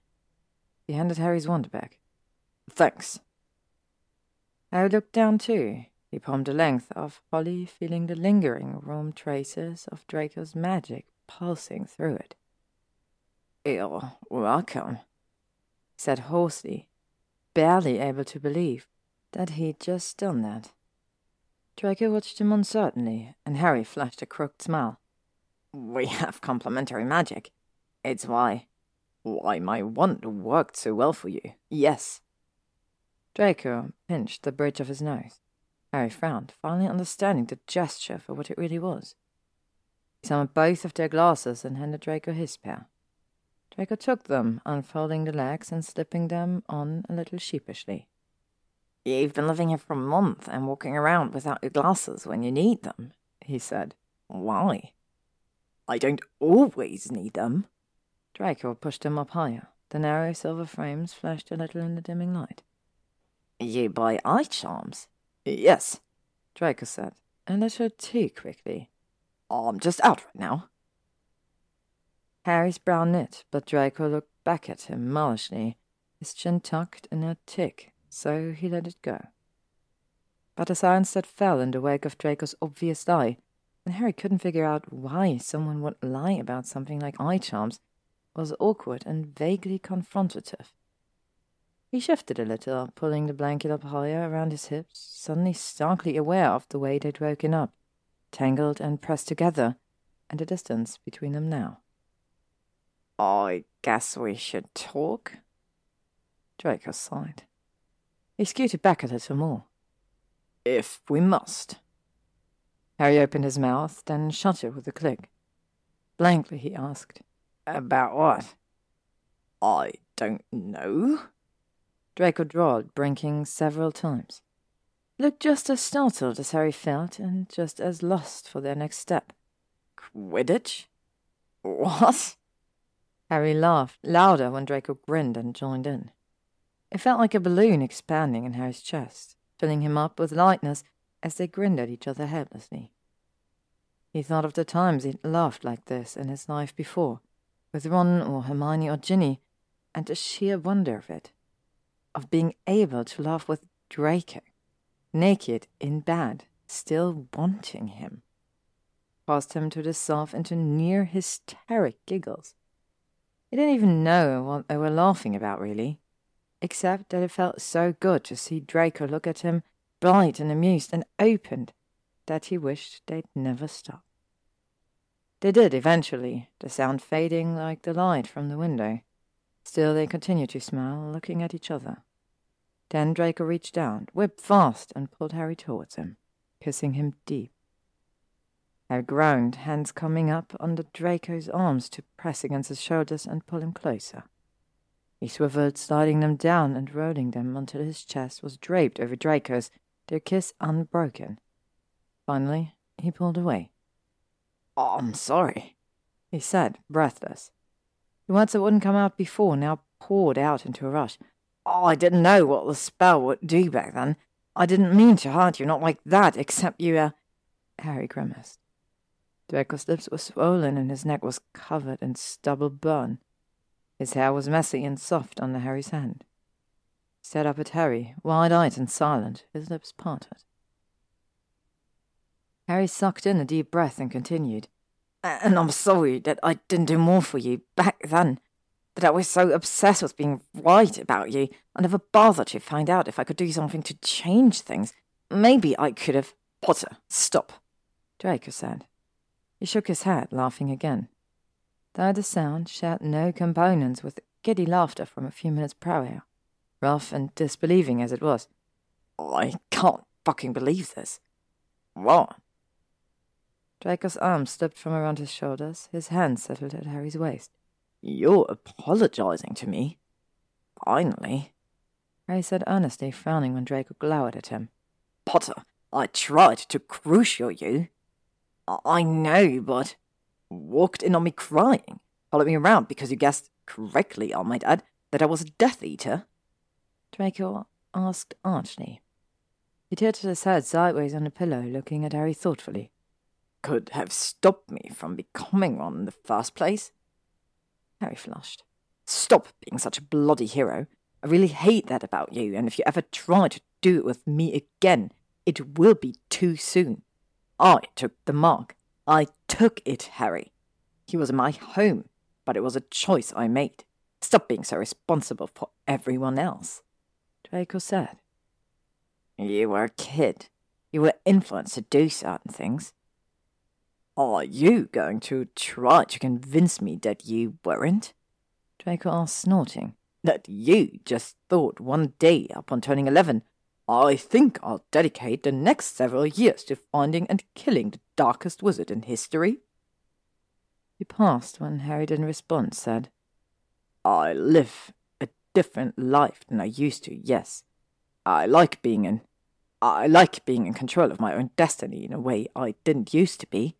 He handed Harry's wand back. Thanks. Harry looked down too. He palmed a length of Holly, feeling the lingering warm traces of Draco's magic pulsing through it. You're welcome, he said hoarsely, barely able to believe that he'd just done that. Draco watched him uncertainly, and Harry flashed a crooked smile. We have complementary magic. It's why. Why my wand worked so well for you. Yes. Draco pinched the bridge of his nose. Harry frowned, finally understanding the gesture for what it really was. He summoned both of their glasses and handed Draco his pair. Draco took them, unfolding the legs and slipping them on a little sheepishly. You've been living here for a month and walking around without your glasses when you need them, he said. Why? I don't always need them. Draco pushed him up higher. The narrow silver frames flashed a little in the dimming light. You buy eye charms? Yes, Draco said, and a little too quickly. I'm just out right now. Harry's brow knit, but Draco looked back at him malishly, his chin tucked in a tick, so he let it go. But a silence that fell in the wake of Draco's obvious lie, and Harry couldn't figure out why someone would lie about something like eye charms, was awkward and vaguely confrontative. He shifted a little, pulling the blanket up higher around his hips, suddenly starkly aware of the way they'd woken up, tangled and pressed together, and the distance between them now. I guess we should talk? Draco sighed. He scooted back a little more. If we must. Harry opened his mouth, then shut it with a click. Blankly, he asked, About what? I don't know. Draco drawled, blinking several times. Looked just as startled as Harry felt, and just as lost for their next step. Quidditch? What? Harry laughed louder when Draco grinned and joined in. It felt like a balloon expanding in Harry's chest, filling him up with lightness as they grinned at each other helplessly. He thought of the times he'd laughed like this in his life before, with Ron or Hermione or Ginny, and the sheer wonder of it of being able to laugh with Draco, naked in bed, still wanting him, caused him to dissolve into near hysteric giggles. He didn't even know what they were laughing about, really, except that it felt so good to see Draco look at him, bright and amused and opened, that he wished they'd never stop. They did eventually, the sound fading like the light from the window. Still, they continued to smile, looking at each other. Then Draco reached down, whipped fast, and pulled Harry towards him, kissing him deep. Harry groaned, hands coming up under Draco's arms to press against his shoulders and pull him closer. He swiveled, sliding them down and rolling them until his chest was draped over Draco's, their kiss unbroken. Finally, he pulled away. I'm sorry, he said, breathless. The words that wouldn't come out before now poured out into a rush. Oh, I didn't know what the spell would do back then. I didn't mean to hurt you, not like that, except you, uh... Harry grimaced. Draco's lips were swollen and his neck was covered in stubble burn. His hair was messy and soft under Harry's hand. He stared up at Harry, wide-eyed and silent, his lips parted. Harry sucked in a deep breath and continued. And I'm sorry that I didn't do more for you back then. That I was so obsessed with being right about you, I never bothered to find out if I could do something to change things. Maybe I could have. Potter, stop, Draco said. He shook his head, laughing again. Though the sound shared no components with giddy laughter from a few minutes prior, rough and disbelieving as it was. I can't fucking believe this. What? Draco's arm slipped from around his shoulders, his hand settled at Harry's waist. You're apologizing to me? Finally. Harry said earnestly, frowning when Draco glowered at him. Potter, I tried to Crucio you. I know, but walked in on me crying, followed me around because you guessed correctly, I might add, that I was a Death Eater. Draco asked archly. He tilted his head sideways on the pillow, looking at Harry thoughtfully. Could have stopped me from becoming one in the first place. Harry flushed. Stop being such a bloody hero. I really hate that about you, and if you ever try to do it with me again, it will be too soon. I took the mark. I took it, Harry. He was my home, but it was a choice I made. Stop being so responsible for everyone else. Draco said. You were a kid. You were influenced to do certain things. Are you going to try to convince me that you weren't? Draco asked, snorting. That you just thought one day upon turning eleven, I think I'll dedicate the next several years to finding and killing the darkest wizard in history. He paused when Harry in response, said, I live a different life than I used to, yes. I like being in I like being in control of my own destiny in a way I didn't used to be.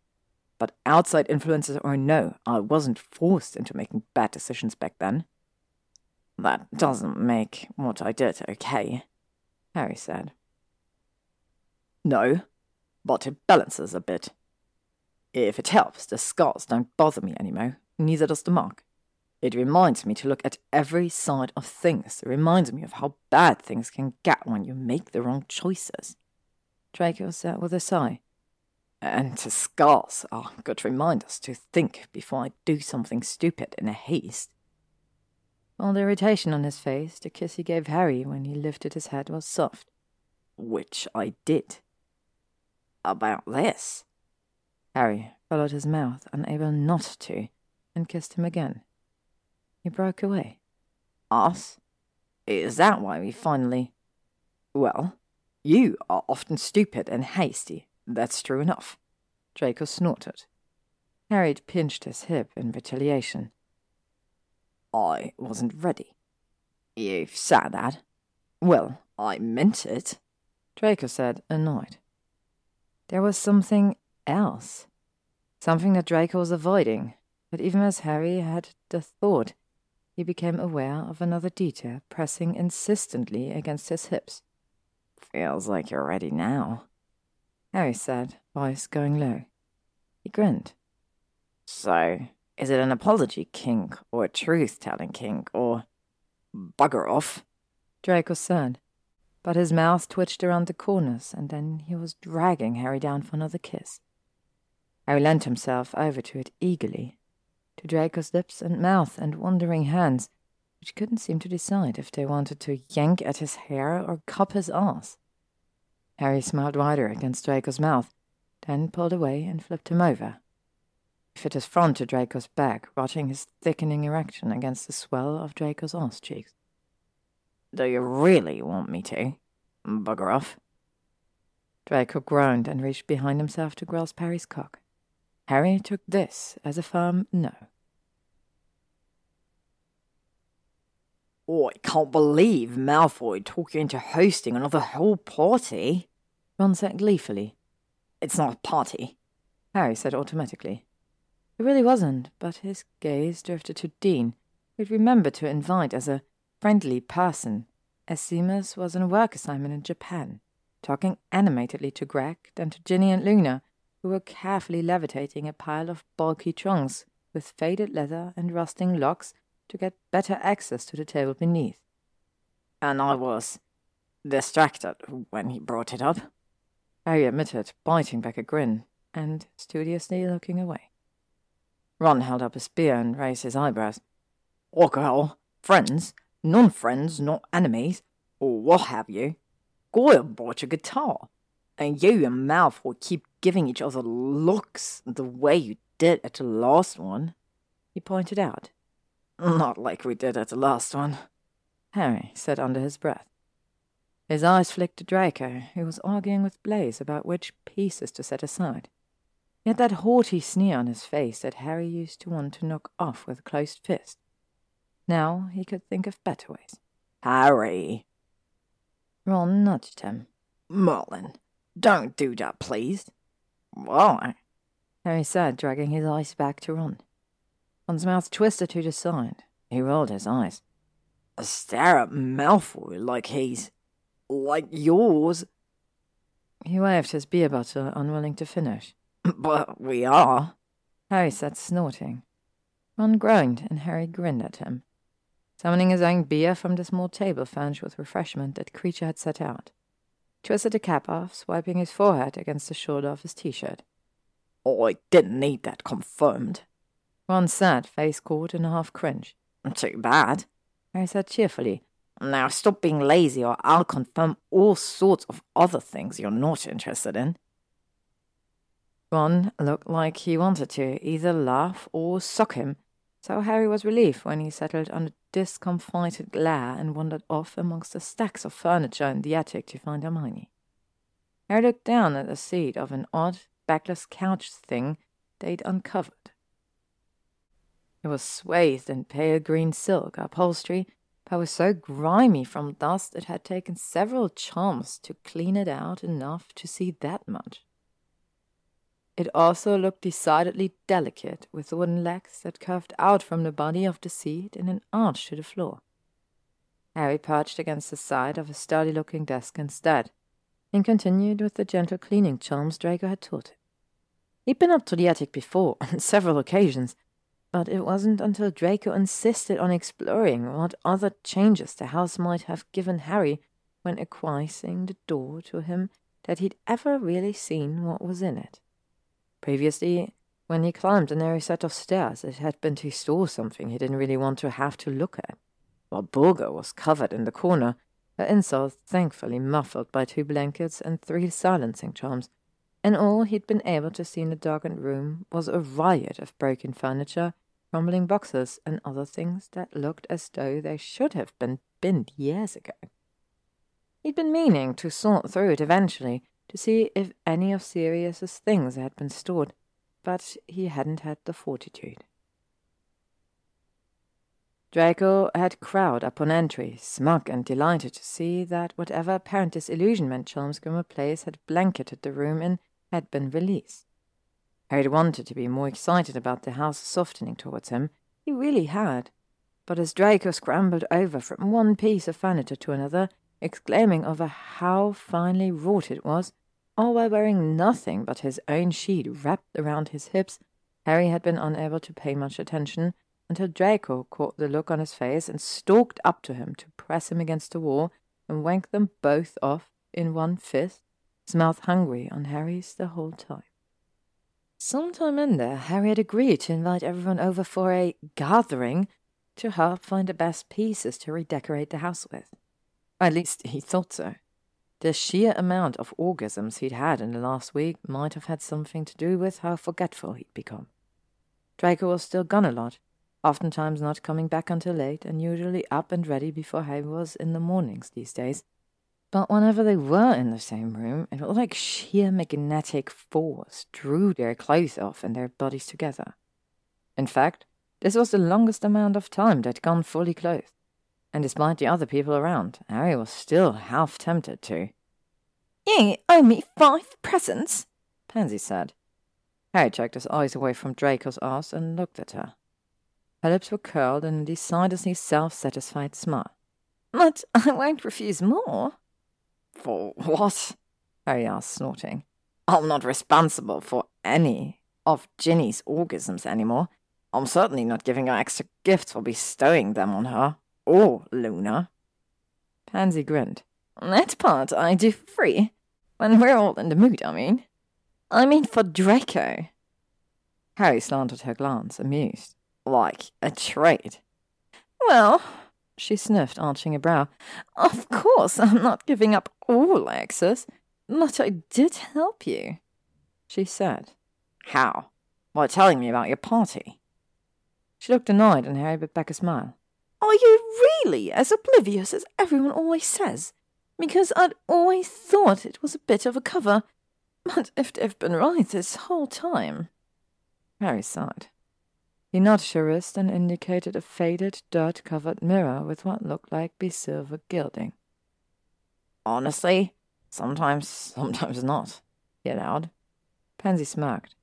But outside influences or no, I wasn't forced into making bad decisions back then. That doesn't make what I did okay. Harry said. No, but it balances a bit. If it helps, the scars don't bother me anymore, neither does the mark. It reminds me to look at every side of things. It reminds me of how bad things can get when you make the wrong choices. Draco said with a sigh. And to scars are oh, good reminders to think before I do something stupid in a haste. All the irritation on his face, the kiss he gave Harry when he lifted his head was soft. Which I did. About this? Harry followed his mouth, unable not to, and kissed him again. He broke away. Us? Is that why we finally. Well, you are often stupid and hasty. That's true enough. Draco snorted. Harry pinched his hip in retaliation. I wasn't ready. You've said that. Well, I meant it, Draco said, annoyed. There was something else. Something that Draco was avoiding, but even as Harry had the thought, he became aware of another detail pressing insistently against his hips. Feels like you're ready now, Harry said, voice going low. He grinned. So, is it an apology kink, or a truth telling kink, or bugger off? Draco said, but his mouth twitched around the corners, and then he was dragging Harry down for another kiss. Harry leant himself over to it eagerly, to Draco's lips and mouth and wandering hands, which couldn't seem to decide if they wanted to yank at his hair or cup his ass. Harry smiled wider against Draco's mouth, then pulled away and flipped him over, He fit his front to Draco's back, watching his thickening erection against the swell of Draco's arse cheeks. Do you really want me to? Bugger off. Draco groaned and reached behind himself to grasp Harry's cock. Harry took this as a firm no. Oh, I can't believe Malfoy talked you into hosting another whole party. Ron said gleefully. It's not a party, Harry said automatically. It really wasn't, but his gaze drifted to Dean, He'd remembered to invite as a friendly person, as Seamus was on a work assignment in Japan, talking animatedly to Greg, then to Ginny and Luna, who were carefully levitating a pile of bulky trunks with faded leather and rusting locks to get better access to the table beneath. And I was distracted when he brought it up. Harry admitted, biting back a grin and studiously looking away. Ron held up a spear and raised his eyebrows. What Friends? Non-friends, not enemies? Or what have you? Goyle brought your guitar. And you and Malfoy keep giving each other looks the way you did at the last one, he pointed out. Not like we did at the last one, Harry said under his breath. His eyes flicked to Draco, who was arguing with Blaise about which pieces to set aside. He had that haughty sneer on his face that Harry used to want to knock off with a closed fist. Now he could think of better ways. Harry! Ron nudged him. Merlin, don't do that, please. Why? Harry said, dragging his eyes back to Ron. Ron's mouth twisted to the side. He rolled his eyes. A stare at Malfoy like he's. Like yours. He waved his beer bottle, unwilling to finish. But we are, Harry said, snorting. Ron groaned, and Harry grinned at him, summoning his own beer from the small table furnished with refreshment that Kreacher had set out. twisted the cap off, swiping his forehead against the shoulder of his t-shirt. Oh, I didn't need that confirmed. Ron sat, face caught in a half cringe. Too bad, Harry said cheerfully. Now stop being lazy or I'll confirm all sorts of other things you're not interested in. Ron looked like he wanted to either laugh or sock him, so Harry was relieved when he settled on a discomfited glare and wandered off amongst the stacks of furniture in the attic to find Hermione. Harry looked down at the seat of an odd, backless couch thing they'd uncovered. It was swathed in pale green silk upholstery, but was so grimy from dust it had taken several charms to clean it out enough to see that much. It also looked decidedly delicate, with wooden legs that curved out from the body of the seat in an arch to the floor. Harry perched against the side of a sturdy looking desk instead, and continued with the gentle cleaning charms Draco had taught him. He'd been up to the attic before, on several occasions, but it wasn't until Draco insisted on exploring what other changes the house might have given Harry when acquiescing the door to him that he'd ever really seen what was in it. Previously, when he climbed the narrow set of stairs, it had been to store something he didn't really want to have to look at, while Walburga was covered in the corner, her insults thankfully muffled by two blankets and three silencing charms and all he'd been able to see in the darkened room was a riot of broken furniture, crumbling boxes, and other things that looked as though they should have been binned years ago. He'd been meaning to sort through it eventually to see if any of Sirius's things had been stored, but he hadn't had the fortitude. Draco had crowd upon entry, smug and delighted to see that whatever apparent disillusionment Grimmauld Place had blanketed the room in had been released. Harry wanted to be more excited about the house softening towards him. He really had. But as Draco scrambled over from one piece of furniture to another, exclaiming over how finely wrought it was, all while wearing nothing but his own sheet wrapped around his hips, Harry had been unable to pay much attention until Draco caught the look on his face and stalked up to him to press him against the wall and wank them both off in one fist his mouth hungry on Harry's the whole time. Sometime in there, Harry had agreed to invite everyone over for a gathering to help find the best pieces to redecorate the house with. At least he thought so. The sheer amount of orgasms he'd had in the last week might have had something to do with how forgetful he'd become. Draco was still gone a lot, oftentimes not coming back until late, and usually up and ready before Harry was in the mornings these days, but whenever they were in the same room, it was like sheer magnetic force drew their clothes off and their bodies together. In fact, this was the longest amount of time they'd gone fully clothed. And despite the other people around, Harry was still half tempted to. You owe me five presents, Pansy said. Harry checked his eyes away from Draco's ass and looked at her. Her lips were curled in a decidedly self-satisfied smile. But I won't refuse more. For what? Oh, Harry asked, snorting. I'm not responsible for any of Ginny's orgasms anymore. I'm certainly not giving her extra gifts for bestowing them on her. Or Luna. Pansy grinned. That part I do free. When we're all in the mood, I mean. I mean for Draco. Harry slanted her glance, amused. Like a trade. Well, she sniffed, arching a brow. Of course, I'm not giving up all access, but I did help you, she said. How? By telling me about your party. She looked annoyed, and Harry bit back a smile. Are you really as oblivious as everyone always says? Because I'd always thought it was a bit of a cover. But if they've been right this whole time. Harry sighed. He nudged her wrist and indicated a faded, dirt covered mirror with what looked like be silver gilding. Honestly, sometimes, sometimes not, he allowed. Pansy smirked.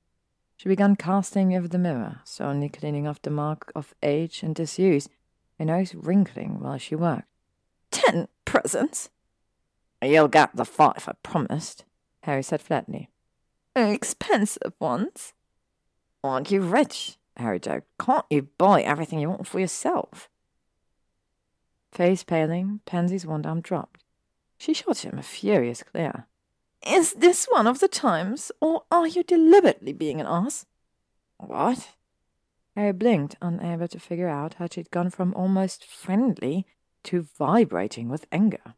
She began casting over the mirror, slowly cleaning off the mark of age and disuse, her nose wrinkling while she worked. Ten presents? You'll get the five I promised, Harry said flatly. Expensive ones? Aren't you rich? Harry joked. Can't you buy everything you want for yourself? Face paling, Pansy's one arm dropped. She shot him a furious glare. Is this one of the times, or are you deliberately being an ass? What? Harry blinked, unable to figure out how she'd gone from almost friendly to vibrating with anger.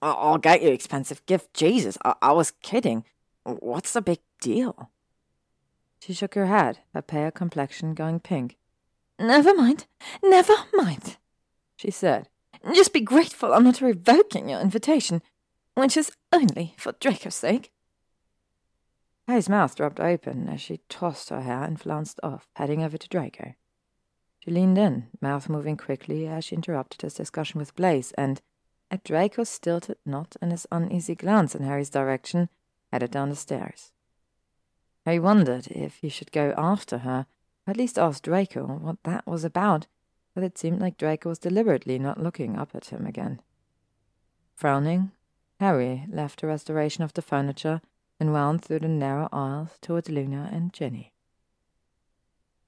I'll get you expensive gift. Jesus, I, I was kidding. What's the big deal? She shook her head, her pale complexion going pink. Never mind, never mind, she said. Just be grateful I'm not revoking your invitation which is only for Draco's sake. Harry's mouth dropped open as she tossed her hair and flounced off, heading over to Draco. She leaned in, mouth moving quickly as she interrupted his discussion with Blaise, and, at Draco's stilted nod and his uneasy glance in Harry's direction, headed down the stairs. Harry wondered if he should go after her, at least ask Draco what that was about, but it seemed like Draco was deliberately not looking up at him again. Frowning, Harry left the restoration of the furniture and wound through the narrow aisles towards Luna and Ginny.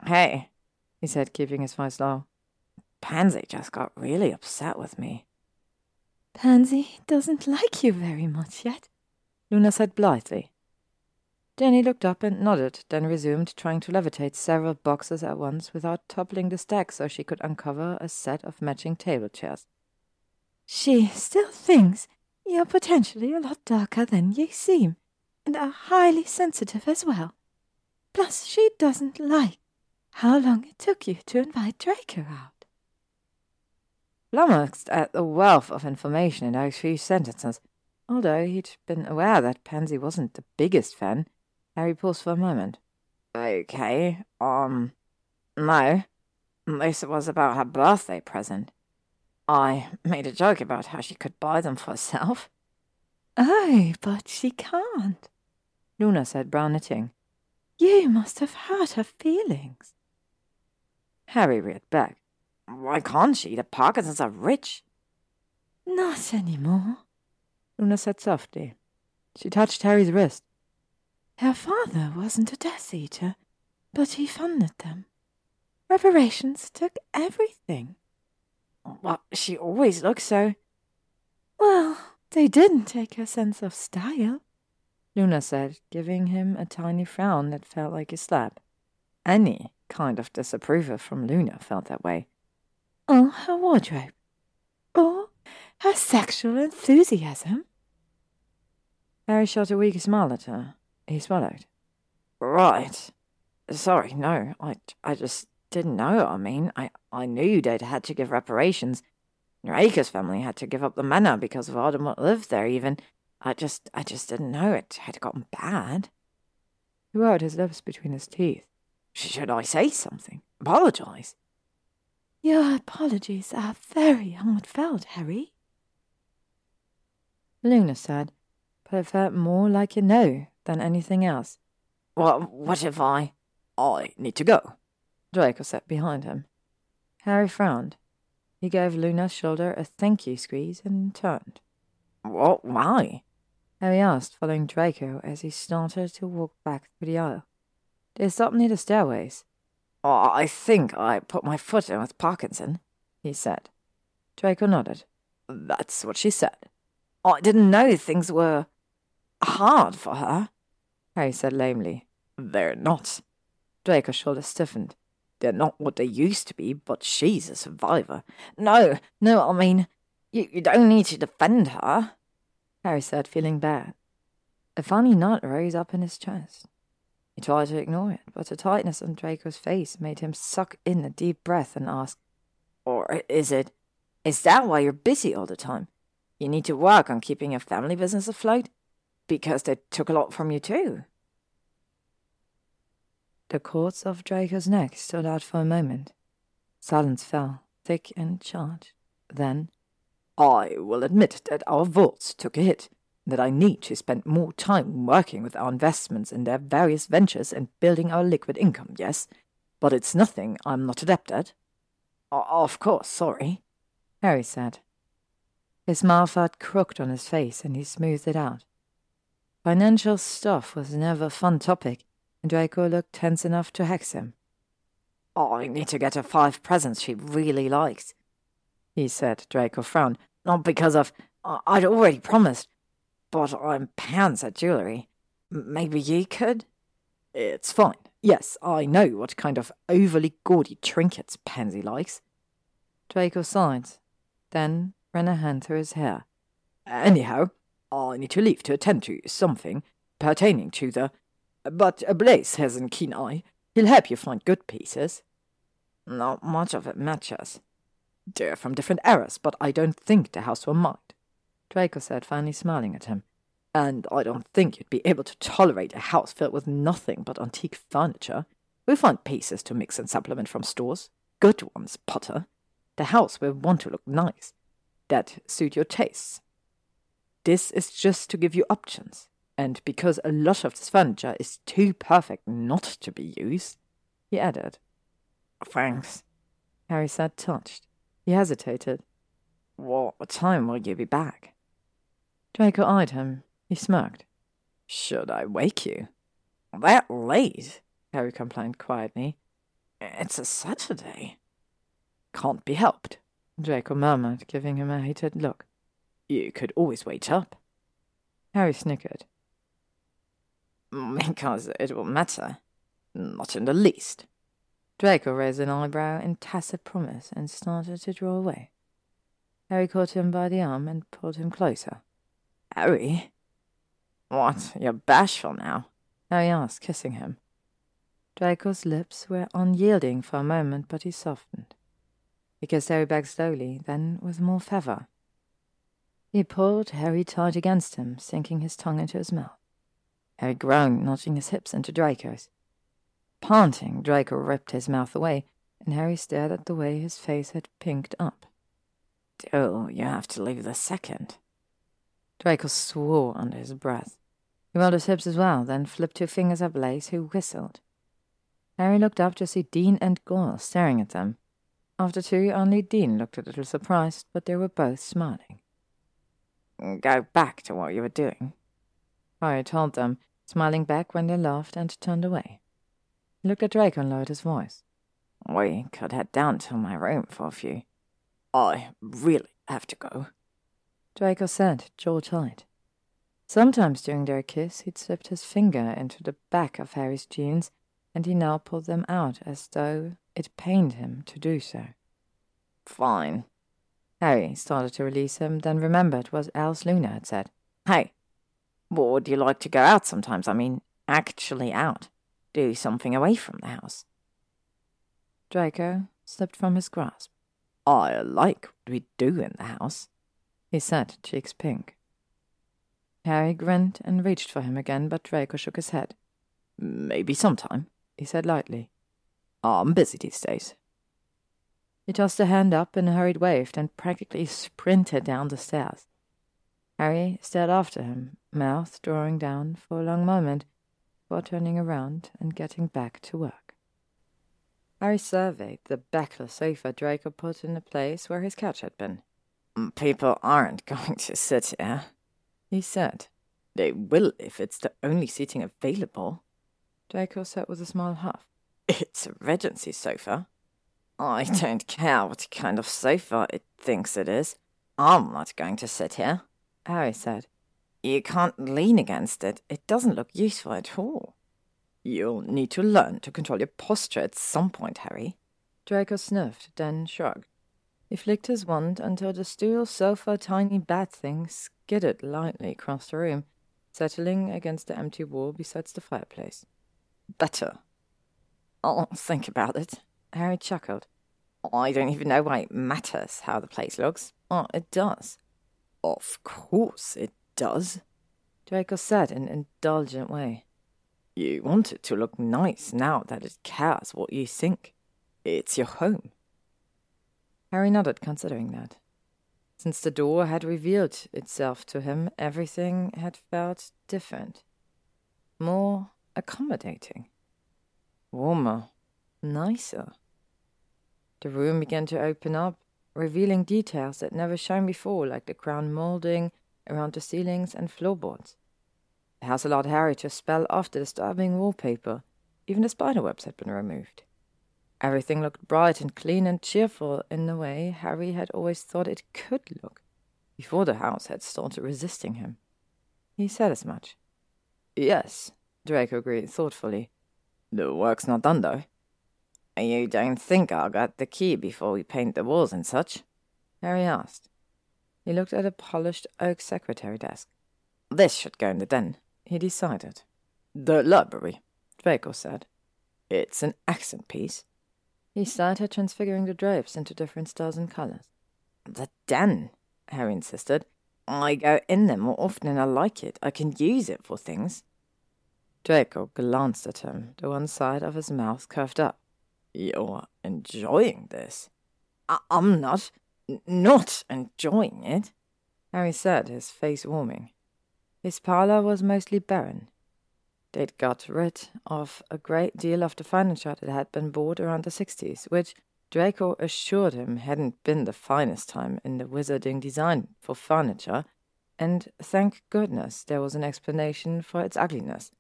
Hey, he said, keeping his voice low. Pansy just got really upset with me. Pansy doesn't like you very much yet, Luna said blithely. Ginny looked up and nodded, then resumed trying to levitate several boxes at once without toppling the stack so she could uncover a set of matching table chairs. She still thinks you're potentially a lot darker than you seem, and are highly sensitive as well. Plus, she doesn't like how long it took you to invite Draco out. Flummoxed at the wealth of information in those few sentences, although he'd been aware that Pansy wasn't the biggest fan, Harry paused for a moment. Okay, um, no. This was about her birthday present. I made a joke about how she could buy them for herself. Oh, but she can't, Luna said, brow knitting. You must have hurt her feelings. Harry reared back. Why can't she? The Parkinsons are rich. Not any more, Luna said softly. She touched Harry's wrist. Her father wasn't a Death Eater, but he funded them. Reparations took everything. Well, she always looked so. Well, they didn't take her sense of style, Luna said, giving him a tiny frown that felt like a slap. Any kind of disapproval from Luna felt that way. Or her wardrobe. Or her sexual enthusiasm. Harry shot a weak smile at her. He swallowed. Right. Sorry, no. I, I just didn't know. I mean, I, I knew they'd had to give reparations. Draco's family had to give up the manor because of Voldemort lived there, even. I just, I just didn't know it had gotten bad. He wrote his lips between his teeth. Should I say something? Apologize? Your apologies are very heartfelt, Harry. Luna said, but it felt more like a no than anything else. Well, what if I... I need to go? Draco sat behind him. Harry frowned. He gave Luna's shoulder a thank you squeeze and turned. What? Why? Harry asked, following Draco as he started to walk back through the aisle. They stopped near the stairways. Oh, I think I put my foot in with Parkinson, he said. Draco nodded. That's what she said. I didn't know things were hard for her, Harry said lamely. They're not. Draco's shoulders stiffened. They're not what they used to be, but she's a survivor. No, no, I mean, you, you don't need to defend her, Harry said, feeling bad. A funny knot rose up in his chest. He tried to ignore it, but the tightness on Draco's face made him suck in a deep breath and ask, Or is it, is that why you're busy all the time? You need to work on keeping your family business afloat? Because they took a lot from you too. The cords of Draco's neck stood out for a moment. Silence fell, thick and charged. Then, I will admit that our vaults took a hit, that I need to spend more time working with our investments in their various ventures and building our liquid income, yes, but it's nothing I'm not adept at. of course, sorry, Harry said. His mouth felt crooked on his face, and he smoothed it out. Financial stuff was never a fun topic, and Draco looked tense enough to hex him. Oh, I need to get her five presents she really likes, he said. Draco frowned. Not because of... Uh, I'd already promised, but I'm pants at jewellery. Maybe you could? It's fine. Yes, I know what kind of overly gaudy trinkets Pansy likes. Draco sighed, then ran a hand through his hair. Anyhow, I need to leave to attend to something pertaining to the... But Blaise has a keen eye. He'll help you find good pieces. Not much of it matches. They're from different eras, but I don't think the house will mind. Draco said, finally smiling at him. And I don't think you'd be able to tolerate a house filled with nothing but antique furniture. We'll find pieces to mix and supplement from stores. Good ones, Potter. The house will want to look nice. That suit your tastes. This is just to give you options. And because a lot of this furniture is too perfect not to be used, he added. Thanks, Harry said, touched. He hesitated. What time will you be back? Draco eyed him. He smirked. Should I wake you? That late? Harry complained quietly. It's a Saturday. Can't be helped, Draco murmured, giving him a hated look. You could always wait up. Harry snickered. Mm, because it won't matter. Not in the least. Draco raised an eyebrow in tacit promise and started to draw away. Harry caught him by the arm and pulled him closer. Harry? What, you're bashful now? Harry asked, kissing him. Draco's lips were unyielding for a moment, but he softened. He kissed Harry back slowly, then with more fervour. He pulled Harry tight against him, sinking his tongue into his mouth. Harry groaned, notching his hips into Draco's. Panting, Draco ripped his mouth away, and Harry stared at the way his face had pinked up. Do you have to leave the second? Draco swore under his breath. He rolled his hips as well, then flipped two fingers at Blaise, who whistled. Harry looked up to see Dean and Goyle staring at them. After two, only Dean looked a little surprised, but they were both smiling. Go back to what you were doing. Harry told them, smiling back when they laughed and turned away. He looked at Draco and lowered his voice. We could head down to my room for a few. I really have to go. Draco said, jaw tight. Sometimes during their kiss, he'd slipped his finger into the back of Harry's jeans, and he now pulled them out as though it pained him to do so. Fine. Harry started to release him, then remembered what Alice Luna had said. Hey, would you like to go out sometimes? I mean, actually out. Do something away from the house. Draco slipped from his grasp. I like what we do in the house, he said, cheeks pink. Harry grinned and reached for him again, but Draco shook his head. Maybe sometime, he said lightly. I'm busy these days. He tossed a hand up in a hurried wave and practically sprinted down the stairs. Harry stared after him, mouth drawing down for a long moment, before turning around and getting back to work. Harry surveyed the backless sofa Draco put in the place where his couch had been. People aren't going to sit here, he said. They will if it's the only seating available. Draco said with a small huff. It's a Regency sofa. I don't care what kind of sofa it thinks it is. I'm not going to sit here, Harry said. You can't lean against it. It doesn't look useful at all. You'll need to learn to control your posture at some point, Harry. Draco sniffed, then shrugged. He flicked his wand until the stool, sofa, tiny bat thing skidded lightly across the room, settling against the empty wall beside the fireplace. Better. I'll think about it. Harry chuckled. I don't even know why it matters how the place looks. Oh, it does. Of course it does. Draco said in an indulgent way. You want it to look nice now that it cares what you think. It's your home. Harry nodded, considering that. Since the door had revealed itself to him, everything had felt different. More accommodating. Warmer. Nicer. The room began to open up, revealing details that never shone before, like the crown molding around the ceilings and floorboards. The house allowed Harry to spell off the disturbing wallpaper. Even the spiderwebs had been removed. Everything looked bright and clean and cheerful in the way Harry had always thought it could look, before the house had started resisting him. He said as much. Yes, Draco agreed thoughtfully. The work's not done, though. You don't think I'll get the key before we paint the walls and such? Harry asked. He looked at a polished oak secretary desk. This should go in the den, he decided. The library, Draco said. It's an accent piece. He started transfiguring the drapes into different styles and colors. The den, Harry insisted. I go in there more often and I like it. I can use it for things. Draco glanced at him, the one side of his mouth curved up. You're enjoying this? I- am not. N- not enjoying it, Harry said, his face warming. His parlor was mostly barren. They'd got rid of a great deal of the furniture that had been bought around the 60s, which Draco assured him hadn't been the finest time in the wizarding design for furniture, and thank goodness there was an explanation for its ugliness,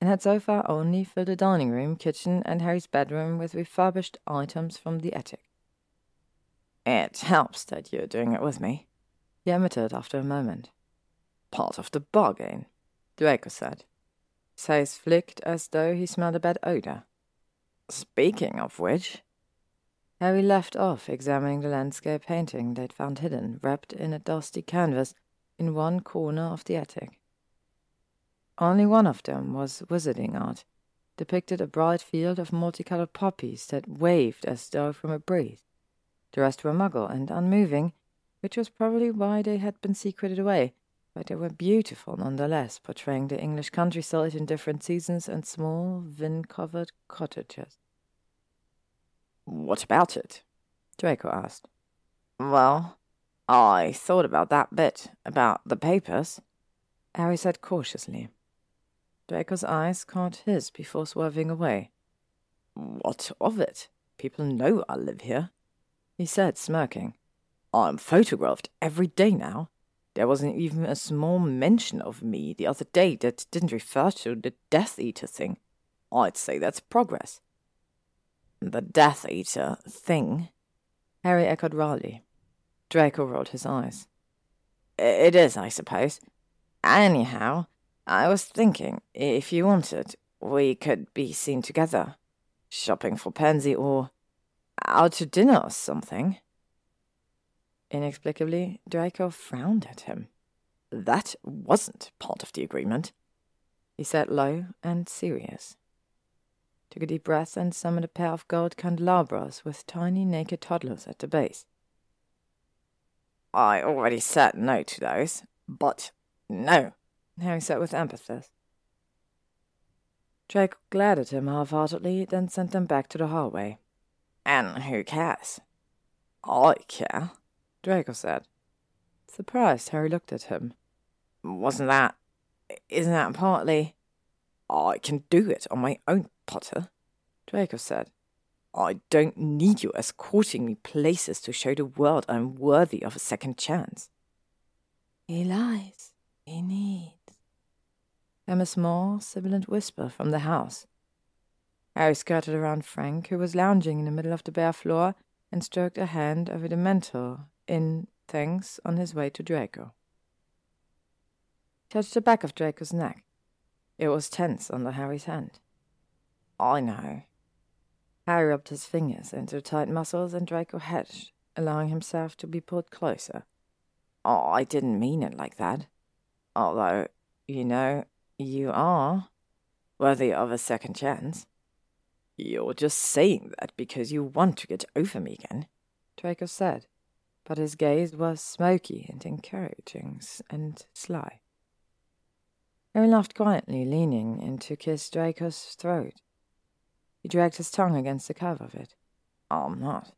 and had so far only filled the dining room, kitchen, and Harry's bedroom with refurbished items from the attic. It helps that you're doing it with me, he admitted after a moment. Part of the bargain, Draco said. His face flicked as though he smelled a bad odor. Speaking of which, Harry left off examining the landscape painting they'd found hidden, wrapped in a dusty canvas, in one corner of the attic. Only one of them was wizarding art, depicted a bright field of multicolored poppies that waved as though from a breeze. The rest were muggle and unmoving, which was probably why they had been secreted away, but they were beautiful nonetheless, portraying the English countryside in different seasons and small, wind covered cottages. What about it? Draco asked. Well, I thought about that bit, about the papers, Harry said cautiously. Draco's eyes caught his before swerving away. What of it? People know I live here, he said, smirking. I'm photographed every day now. There wasn't even a small mention of me the other day that didn't refer to the Death Eater thing. I'd say that's progress. The Death Eater thing? Harry echoed Raleigh. Draco rolled his eyes. It is, I suppose. Anyhow, I was thinking, if you wanted, we could be seen together. Shopping for Pansy or out to dinner or something. Inexplicably, Draco frowned at him. That wasn't part of the agreement, he said low and serious. Took a deep breath and summoned a pair of gold candelabras with tiny naked toddlers at the base. I already said no to those, but no, Harry said with emphasis. Draco glared at him half heartedly, then sent them back to the hallway. And who cares? I care. Draco said. Surprised, Harry looked at him. Wasn't that. Isn't that partly. I can do it on my own, Potter, Draco said. I don't need you escorting me places to show the world I'm worthy of a second chance. He lies. He needs. Came a small, sibilant whisper from the house. Harry skirted around Frank, who was lounging in the middle of the bare floor, and stroked a hand over the mantel, in thanks on his way to Draco. Touched the back of Draco's neck. It was tense under Harry's hand. I know, Harry rubbed his fingers into tight muscles and Draco hedged, allowing himself to be pulled closer. Oh, I didn't mean it like that. Although, you know, you are worthy of a second chance. You're just saying that because you want to get over me again, Draco said, but his gaze was smoky and encouraging and sly. Harry laughed quietly, leaning in to kiss Draco's throat. He dragged his tongue against the curve of it. I'm not, oh,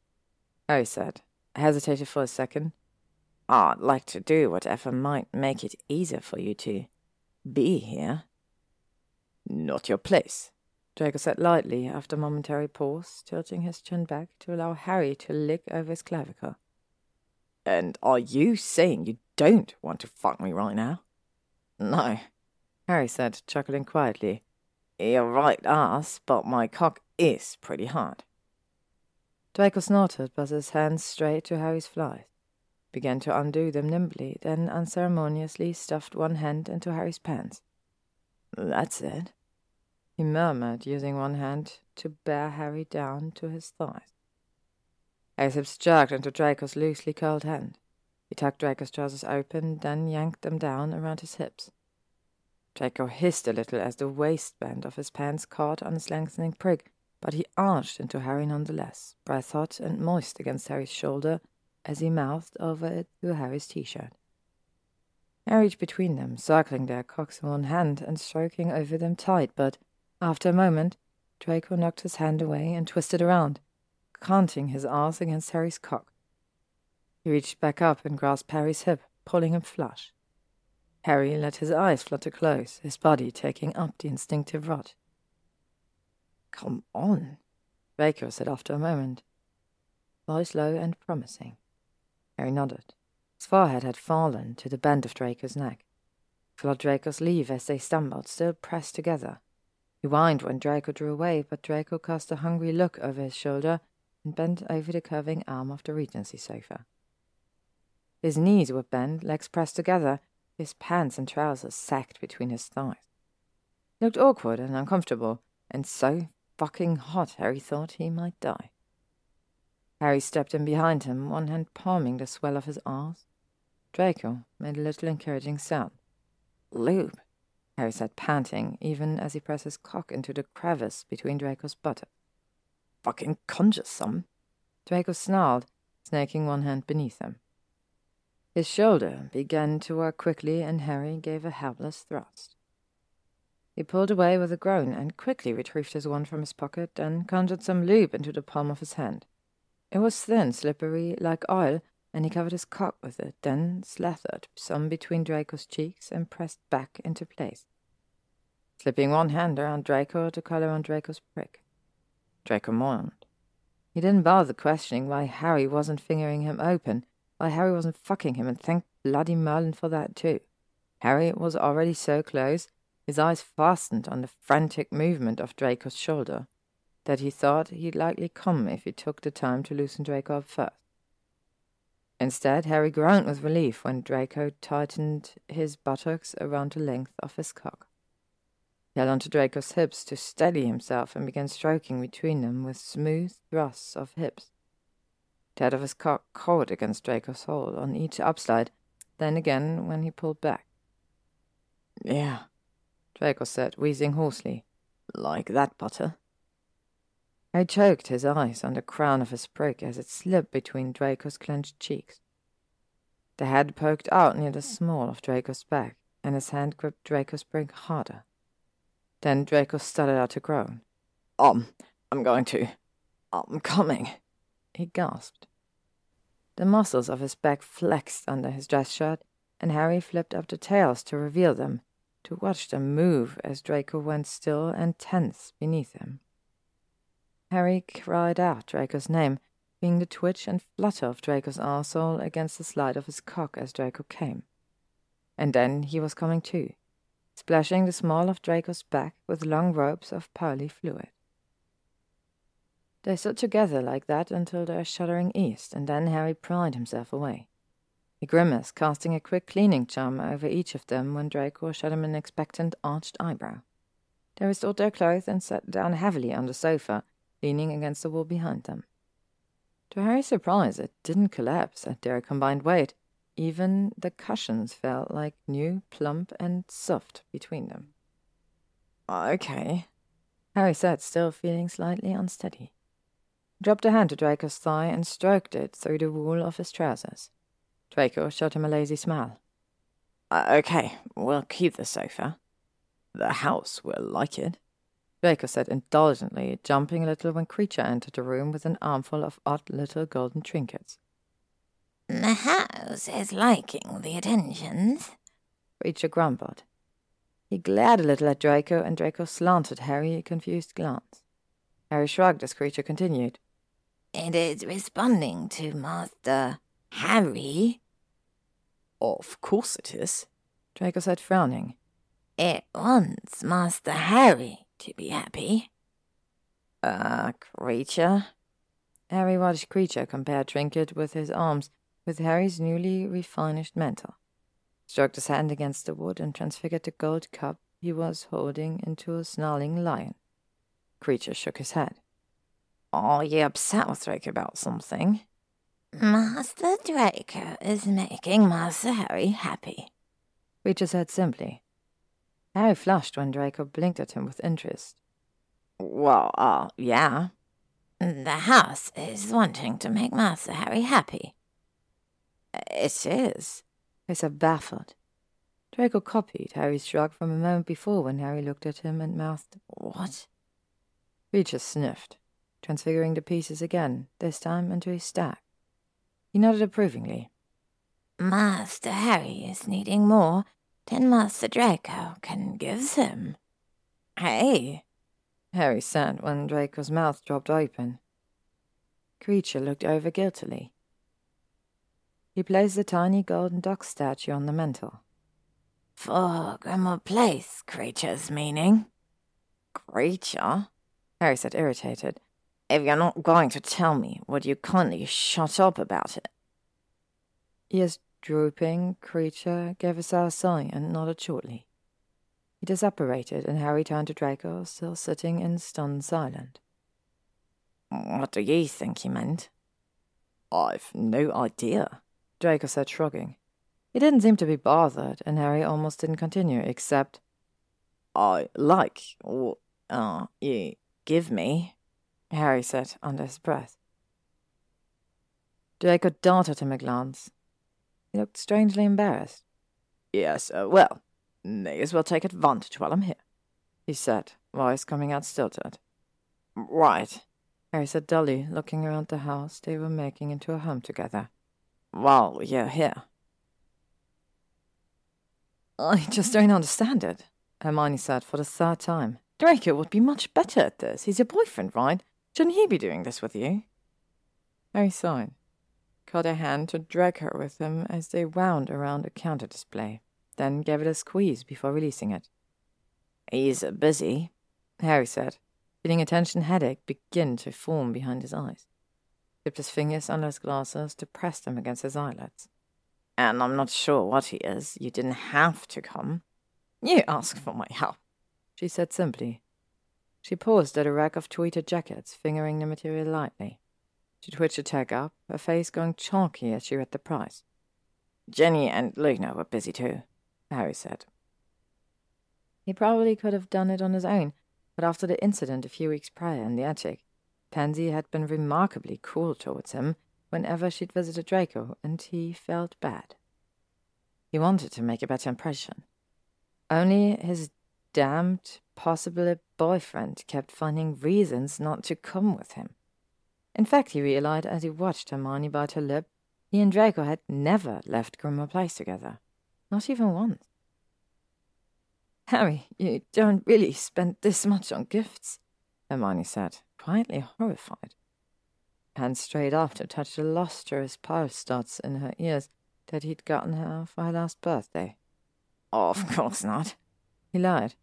Harry said, hesitated for a second. I'd like to do whatever might make it easier for you to be here. Not your place, Draco said lightly after a momentary pause, tilting his chin back to allow Harry to lick over his clavicle. And are you saying you don't want to fuck me right now? No, Harry said, chuckling quietly. You're right ass, but my cock is pretty hard. Draco snorted, but his hands strayed to Harry's flies, began to undo them nimbly, then unceremoniously stuffed one hand into Harry's pants. That's it, he murmured, using one hand to bear Harry down to his thighs. Hips jerked into Draco's loosely curled hand. He tucked Draco's trousers open, then yanked them down around his hips. Draco hissed a little as the waistband of his pants caught on his lengthening prig, but he arched into Harry nonetheless, breath hot and moist against Harry's shoulder as he mouthed over it to Harry's t-shirt. Harry reached between them, circling their cocks in one hand and stroking over them tight, but after a moment, Draco knocked his hand away and twisted around, canting his arse against Harry's cock. He reached back up and grasped Harry's hip, pulling him flush. Harry let his eyes flutter close, his body taking up the instinctive rot. Come on, Draco said after a moment. Voice low and promising. Harry nodded. His forehead had fallen to the bend of Draco's neck. Felt Draco's leave as they stumbled, still pressed together. He whined when Draco drew away, but Draco cast a hungry look over his shoulder and bent over the curving arm of the Regency sofa. His knees were bent, legs pressed together, his pants and trousers sagged between his thighs. He looked awkward and uncomfortable, and so fucking hot Harry thought he might die. Harry stepped in behind him, one hand palming the swell of his arse. Draco made a little encouraging sound. Lube, Harry said, panting, even as he pressed his cock into the crevice between Draco's buttocks. Fucking conjure some. Draco snarled, snaking one hand beneath him. His shoulder began to work quickly, and Harry gave a helpless thrust. He pulled away with a groan and quickly retrieved his wand from his pocket, and conjured some lube into the palm of his hand. It was thin, slippery, like oil, and he covered his cock with it, then slathered some between Draco's cheeks and pressed back into place, slipping one hand around Draco to collar on Draco's prick. Draco moaned. He didn't bother questioning why Harry wasn't fingering him open, why Harry wasn't fucking him, and thank bloody Merlin for that too. Harry was already so close, his eyes fastened on the frantic movement of Draco's shoulder, that he thought he'd likely come if he took the time to loosen Draco up first. Instead, Harry groaned with relief when Draco tightened his buttocks around the length of his cock. He held onto Draco's hips to steady himself and began stroking between them with smooth thrusts of hips. The head of his cock caught against Draco's hold on each upslide, then again when he pulled back. Yeah, Draco said, wheezing hoarsely. Like that butter. I choked his eyes on the crown of his prick as it slipped between Draco's clenched cheeks. The head poked out near the small of Draco's back, and his hand gripped Draco's prick harder. Then Draco stuttered out a groan. Um, I'm going to. I'm coming he gasped. The muscles of his back flexed under his dress shirt, and Harry flipped up the tails to reveal them, to watch them move as Draco went still and tense beneath him. Harry cried out Draco's name, being the twitch and flutter of Draco's arsehole against the slide of his cock as Draco came. And then he was coming too, splashing the small of Draco's back with long ropes of pearly fluid. They stood together like that until their shuddering eased, and then Harry pried himself away. He grimaced, casting a quick cleaning charm over each of them when Draco shot him an expectant arched eyebrow. They restored their clothes and sat down heavily on the sofa, leaning against the wall behind them. To Harry's surprise, it didn't collapse at their combined weight. Even the cushions felt like new, plump, and soft between them. Okay, Harry said, still feeling slightly unsteady. He dropped a hand to Draco's thigh and stroked it through the wool of his trousers. Draco shot him a lazy smile. Uh, okay, we'll keep the sofa. The house will like it. Draco said indulgently, jumping a little when Kreacher entered the room with an armful of odd little golden trinkets. The house is liking the attentions, Kreacher grumbled. He glared a little at Draco, and Draco slanted Harry a confused glance. Harry shrugged as Kreacher continued. It is responding to Master Harry. Of course it is, Draco said, frowning. It wants Master Harry to be happy. Uh, Kreacher. Harry watched Kreacher compare Trinket with his arms with Harry's newly refinished mantle, stroked his hand against the wood, and transfigured the gold cup he was holding into a snarling lion. Kreacher shook his head. Are you upset with Draco about something? Master Draco is making Master Harry happy. Kreacher said simply. Harry flushed when Draco blinked at him with interest. Well, uh, yeah. The house is wanting to make Master Harry happy. It is, he said, baffled. Draco copied Harry's shrug from a moment before when Harry looked at him and mouthed, What? Kreacher sniffed, transfiguring the pieces again, this time into a stack. He nodded approvingly. Master Harry is needing more than Master Draco can give him. Hey, Harry said when Draco's mouth dropped open. Kreacher looked over guiltily. He placed the tiny golden duck statue on the mantel. For Grimmauld Place, Kreacher's meaning. Kreacher? Harry said, irritated. If you're not going to tell me, would you kindly shut up about it? Ears drooping, Kreacher gave a sour sigh and nodded shortly. He disapparated, and Harry turned to Draco, still sitting in stunned silence. What do you think he meant? I've no idea, Draco said, shrugging. He didn't seem to be bothered, and Harry almost didn't continue, except, I like what, uh, you give me, Harry said under his breath. Draco darted him a glance. He looked strangely embarrassed. Yes, uh, well, may as well take advantage while I'm here, he said, voice coming out stilted. Right, Harry said dully, looking around the house they were making into a home together. While you're here. I just don't understand it, Hermione said for the third time. Draco would be much better at this. He's your boyfriend, right? Shouldn't he be doing this with you? Harry sighed, caught a hand to drag her with him as they wound around a counter display, then gave it a squeeze before releasing it. He's busy, Harry said, feeling a tension headache begin to form behind his eyes. Dipped his fingers under his glasses to press them against his eyelids. And I'm not sure what he is. You didn't have to come. You asked for my help, she said simply. She paused at a rack of tweeted jackets, fingering the material lightly. She twitched a tag up, her face going chalky as she read the price. Ginny and Luna were busy too, Harry said. He probably could have done it on his own, but after the incident a few weeks prior in the attic, Pansy had been remarkably cool towards him whenever she'd visited Draco, and he felt bad. He wanted to make a better impression. Only his damned, possible boyfriend kept finding reasons not to come with him. In fact, he realized as he watched Hermione bite her lip, he and Draco had never left Grimmauld Place together. Not even once. Harry, you don't really spend this much on gifts, Hermione said, quietly horrified. And straight after touched the lustrous pulse dots in her ears that he'd gotten her for her last birthday. Of course not. He lied.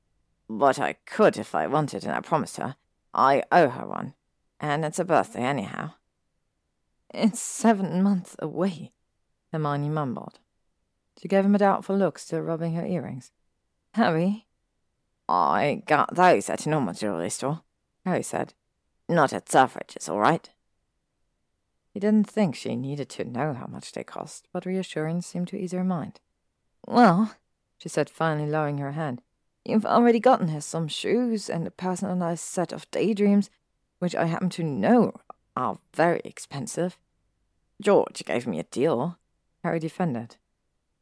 But I could if I wanted, and I promised her. I owe her one. And it's a birthday anyhow. It's seven months away, Hermione mumbled. She gave him a doubtful look, still rubbing her earrings. Harry? I got those at a normal jewelry store, Harry said. Not at Selfridge's, all right? He didn't think she needed to know how much they cost, but reassurance seemed to ease her mind. Well, she said, finally lowering her hand, you've already gotten her some shoes and a personalized set of daydreams, which I happen to know are very expensive. George gave me a deal, Harry defended.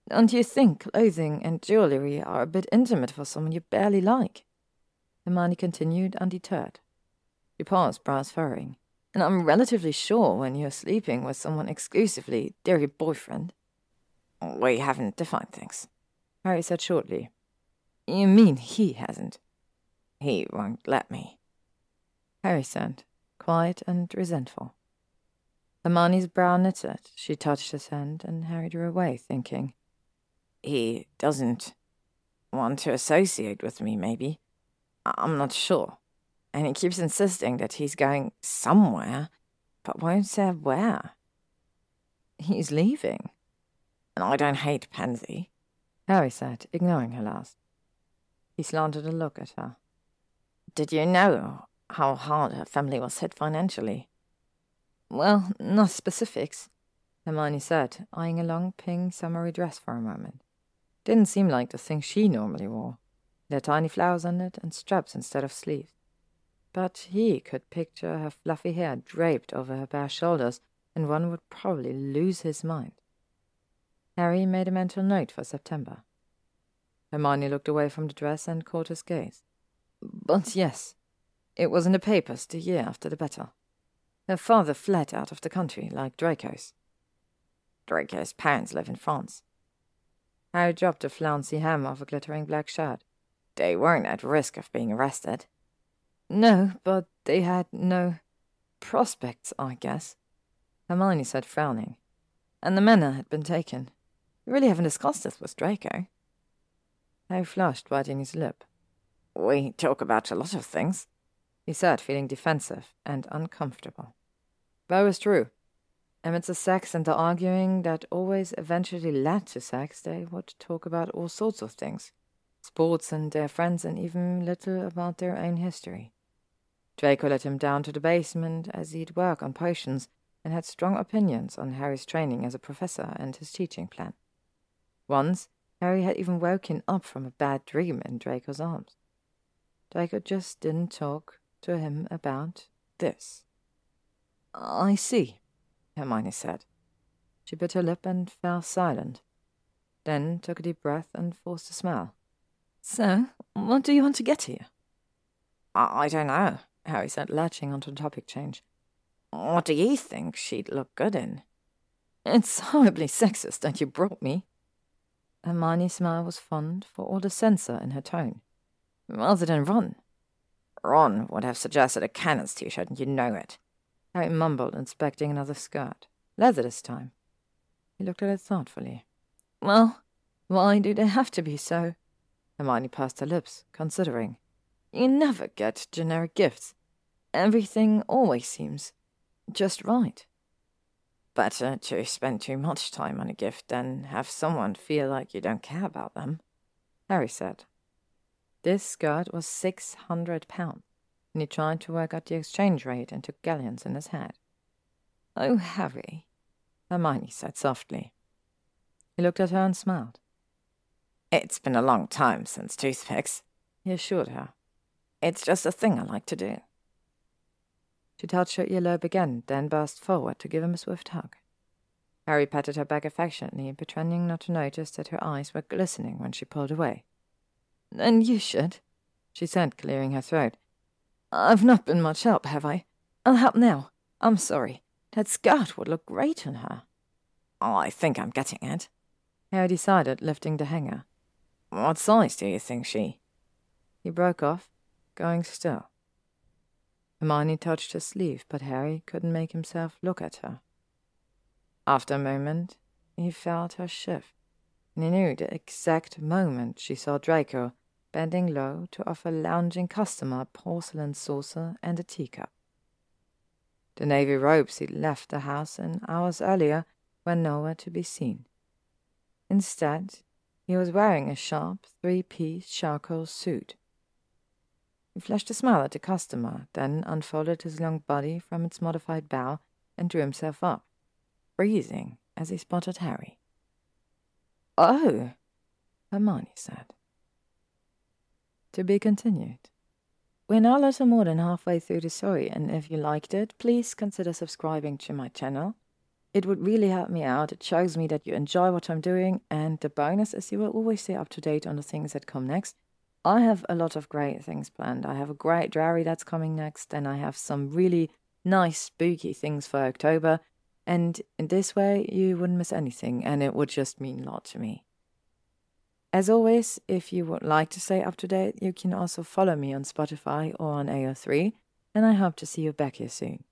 Don't you think clothing and jewellery are a bit intimate for someone you barely like? Hermione continued, undeterred. She paused, brows furrowing and I'm relatively sure when you're sleeping with someone exclusively, they're your boyfriend. We haven't defined things, Harry said shortly. You mean he hasn't? He won't let me. Harry said, quiet and resentful. Hermione's brow knitted. She touched his hand, and Harry drew away, thinking. He doesn't want to associate with me, maybe. I'm not sure and he keeps insisting that he's going somewhere, but won't say where. He's leaving. And I don't hate Pansy, Harry said, ignoring her last. He slanted a look at her. Did you know how hard her family was hit financially? Well, not specifics, Hermione said, eyeing a long pink summery dress for a moment. Didn't seem like the thing she normally wore. There tiny flowers on it and straps instead of sleeves but he could picture her fluffy hair draped over her bare shoulders, and one would probably lose his mind. Harry made a mental note for September. Hermione looked away from the dress and caught his gaze. But yes, it was in the papers the year after the battle. Her father fled out of the country, like Draco's. Draco's parents live in France. Harry dropped a flouncy hem of a glittering black shirt. They weren't at risk of being arrested. No, but they had no prospects, I guess, Hermione said, frowning. And the manor had been taken. We really haven't discussed this with Draco. Harry flushed, biting his lip. We talk about a lot of things, he said, feeling defensive and uncomfortable. That was true. Amidst the sex and the arguing that always eventually led to sex, they would talk about all sorts of things sports and their friends, and even little about their own history. Draco led him down to the basement as he'd work on potions and had strong opinions on Harry's training as a professor and his teaching plan. Once, Harry had even woken up from a bad dream in Draco's arms. Draco just didn't talk to him about this. I see, Hermione said. She bit her lip and fell silent, then took a deep breath and forced a smile. So, what do you want to get here? I, don't know, Harry said, latching onto the topic change. What do you think she'd look good in? It's horribly sexist that you brought me. Hermione's smile was fond for all the censor in her tone. Rather than Ron. Ron would have suggested a Cannons t-shirt, and you know it. Harry mumbled, inspecting another skirt. Leather this time. He looked at it thoughtfully. Well, why do they have to be so? Hermione pursed her lips, considering. You never get generic gifts. Everything always seems just right. Better to spend too much time on a gift than have someone feel like you don't care about them, Harry said. This skirt was six hundred pounds, and he tried to work out the exchange rate and took galleons in his head. Oh, Harry, Hermione said softly. He looked at her and smiled. It's been a long time since toothpicks, he assured her. It's just a thing I like to do. She touched her earlobe again, then burst forward to give him a swift hug. Harry patted her back affectionately, pretending not to notice that her eyes were glistening when she pulled away. Then you should, she said, clearing her throat. I've not been much help, have I? I'll help now. I'm sorry. That skirt would look great on her. Oh, I think I'm getting it. Harry decided, lifting the hanger. What size do you think she? He broke off, going still. Hermione touched her sleeve, but Harry couldn't make himself look at her. After a moment, he felt her shift, and he knew the exact moment she saw Draco bending low to offer a lounging customer a porcelain saucer and a teacup. The navy robes he'd left the house in hours earlier were nowhere to be seen. Instead, he was wearing a sharp three-piece charcoal suit he flashed a smile at the customer, then unfolded his long body from its modified bow and drew himself up, freezing as he spotted Harry. Oh, Hermione said. To be continued. We're now a little more than halfway through the story, and if you liked it, please consider subscribing to my channel. It would really help me out. It shows me that you enjoy what I'm doing, and the bonus is you will always stay up to date on the things that come next. I have a lot of great things planned. I have a great Drarry that's coming next, and I have some really nice, spooky things for October. And in this way, you wouldn't miss anything, and it would just mean a lot to me. As always, if you would like to stay up to date, you can also follow me on Spotify or on AO3, and I hope to see you back here soon.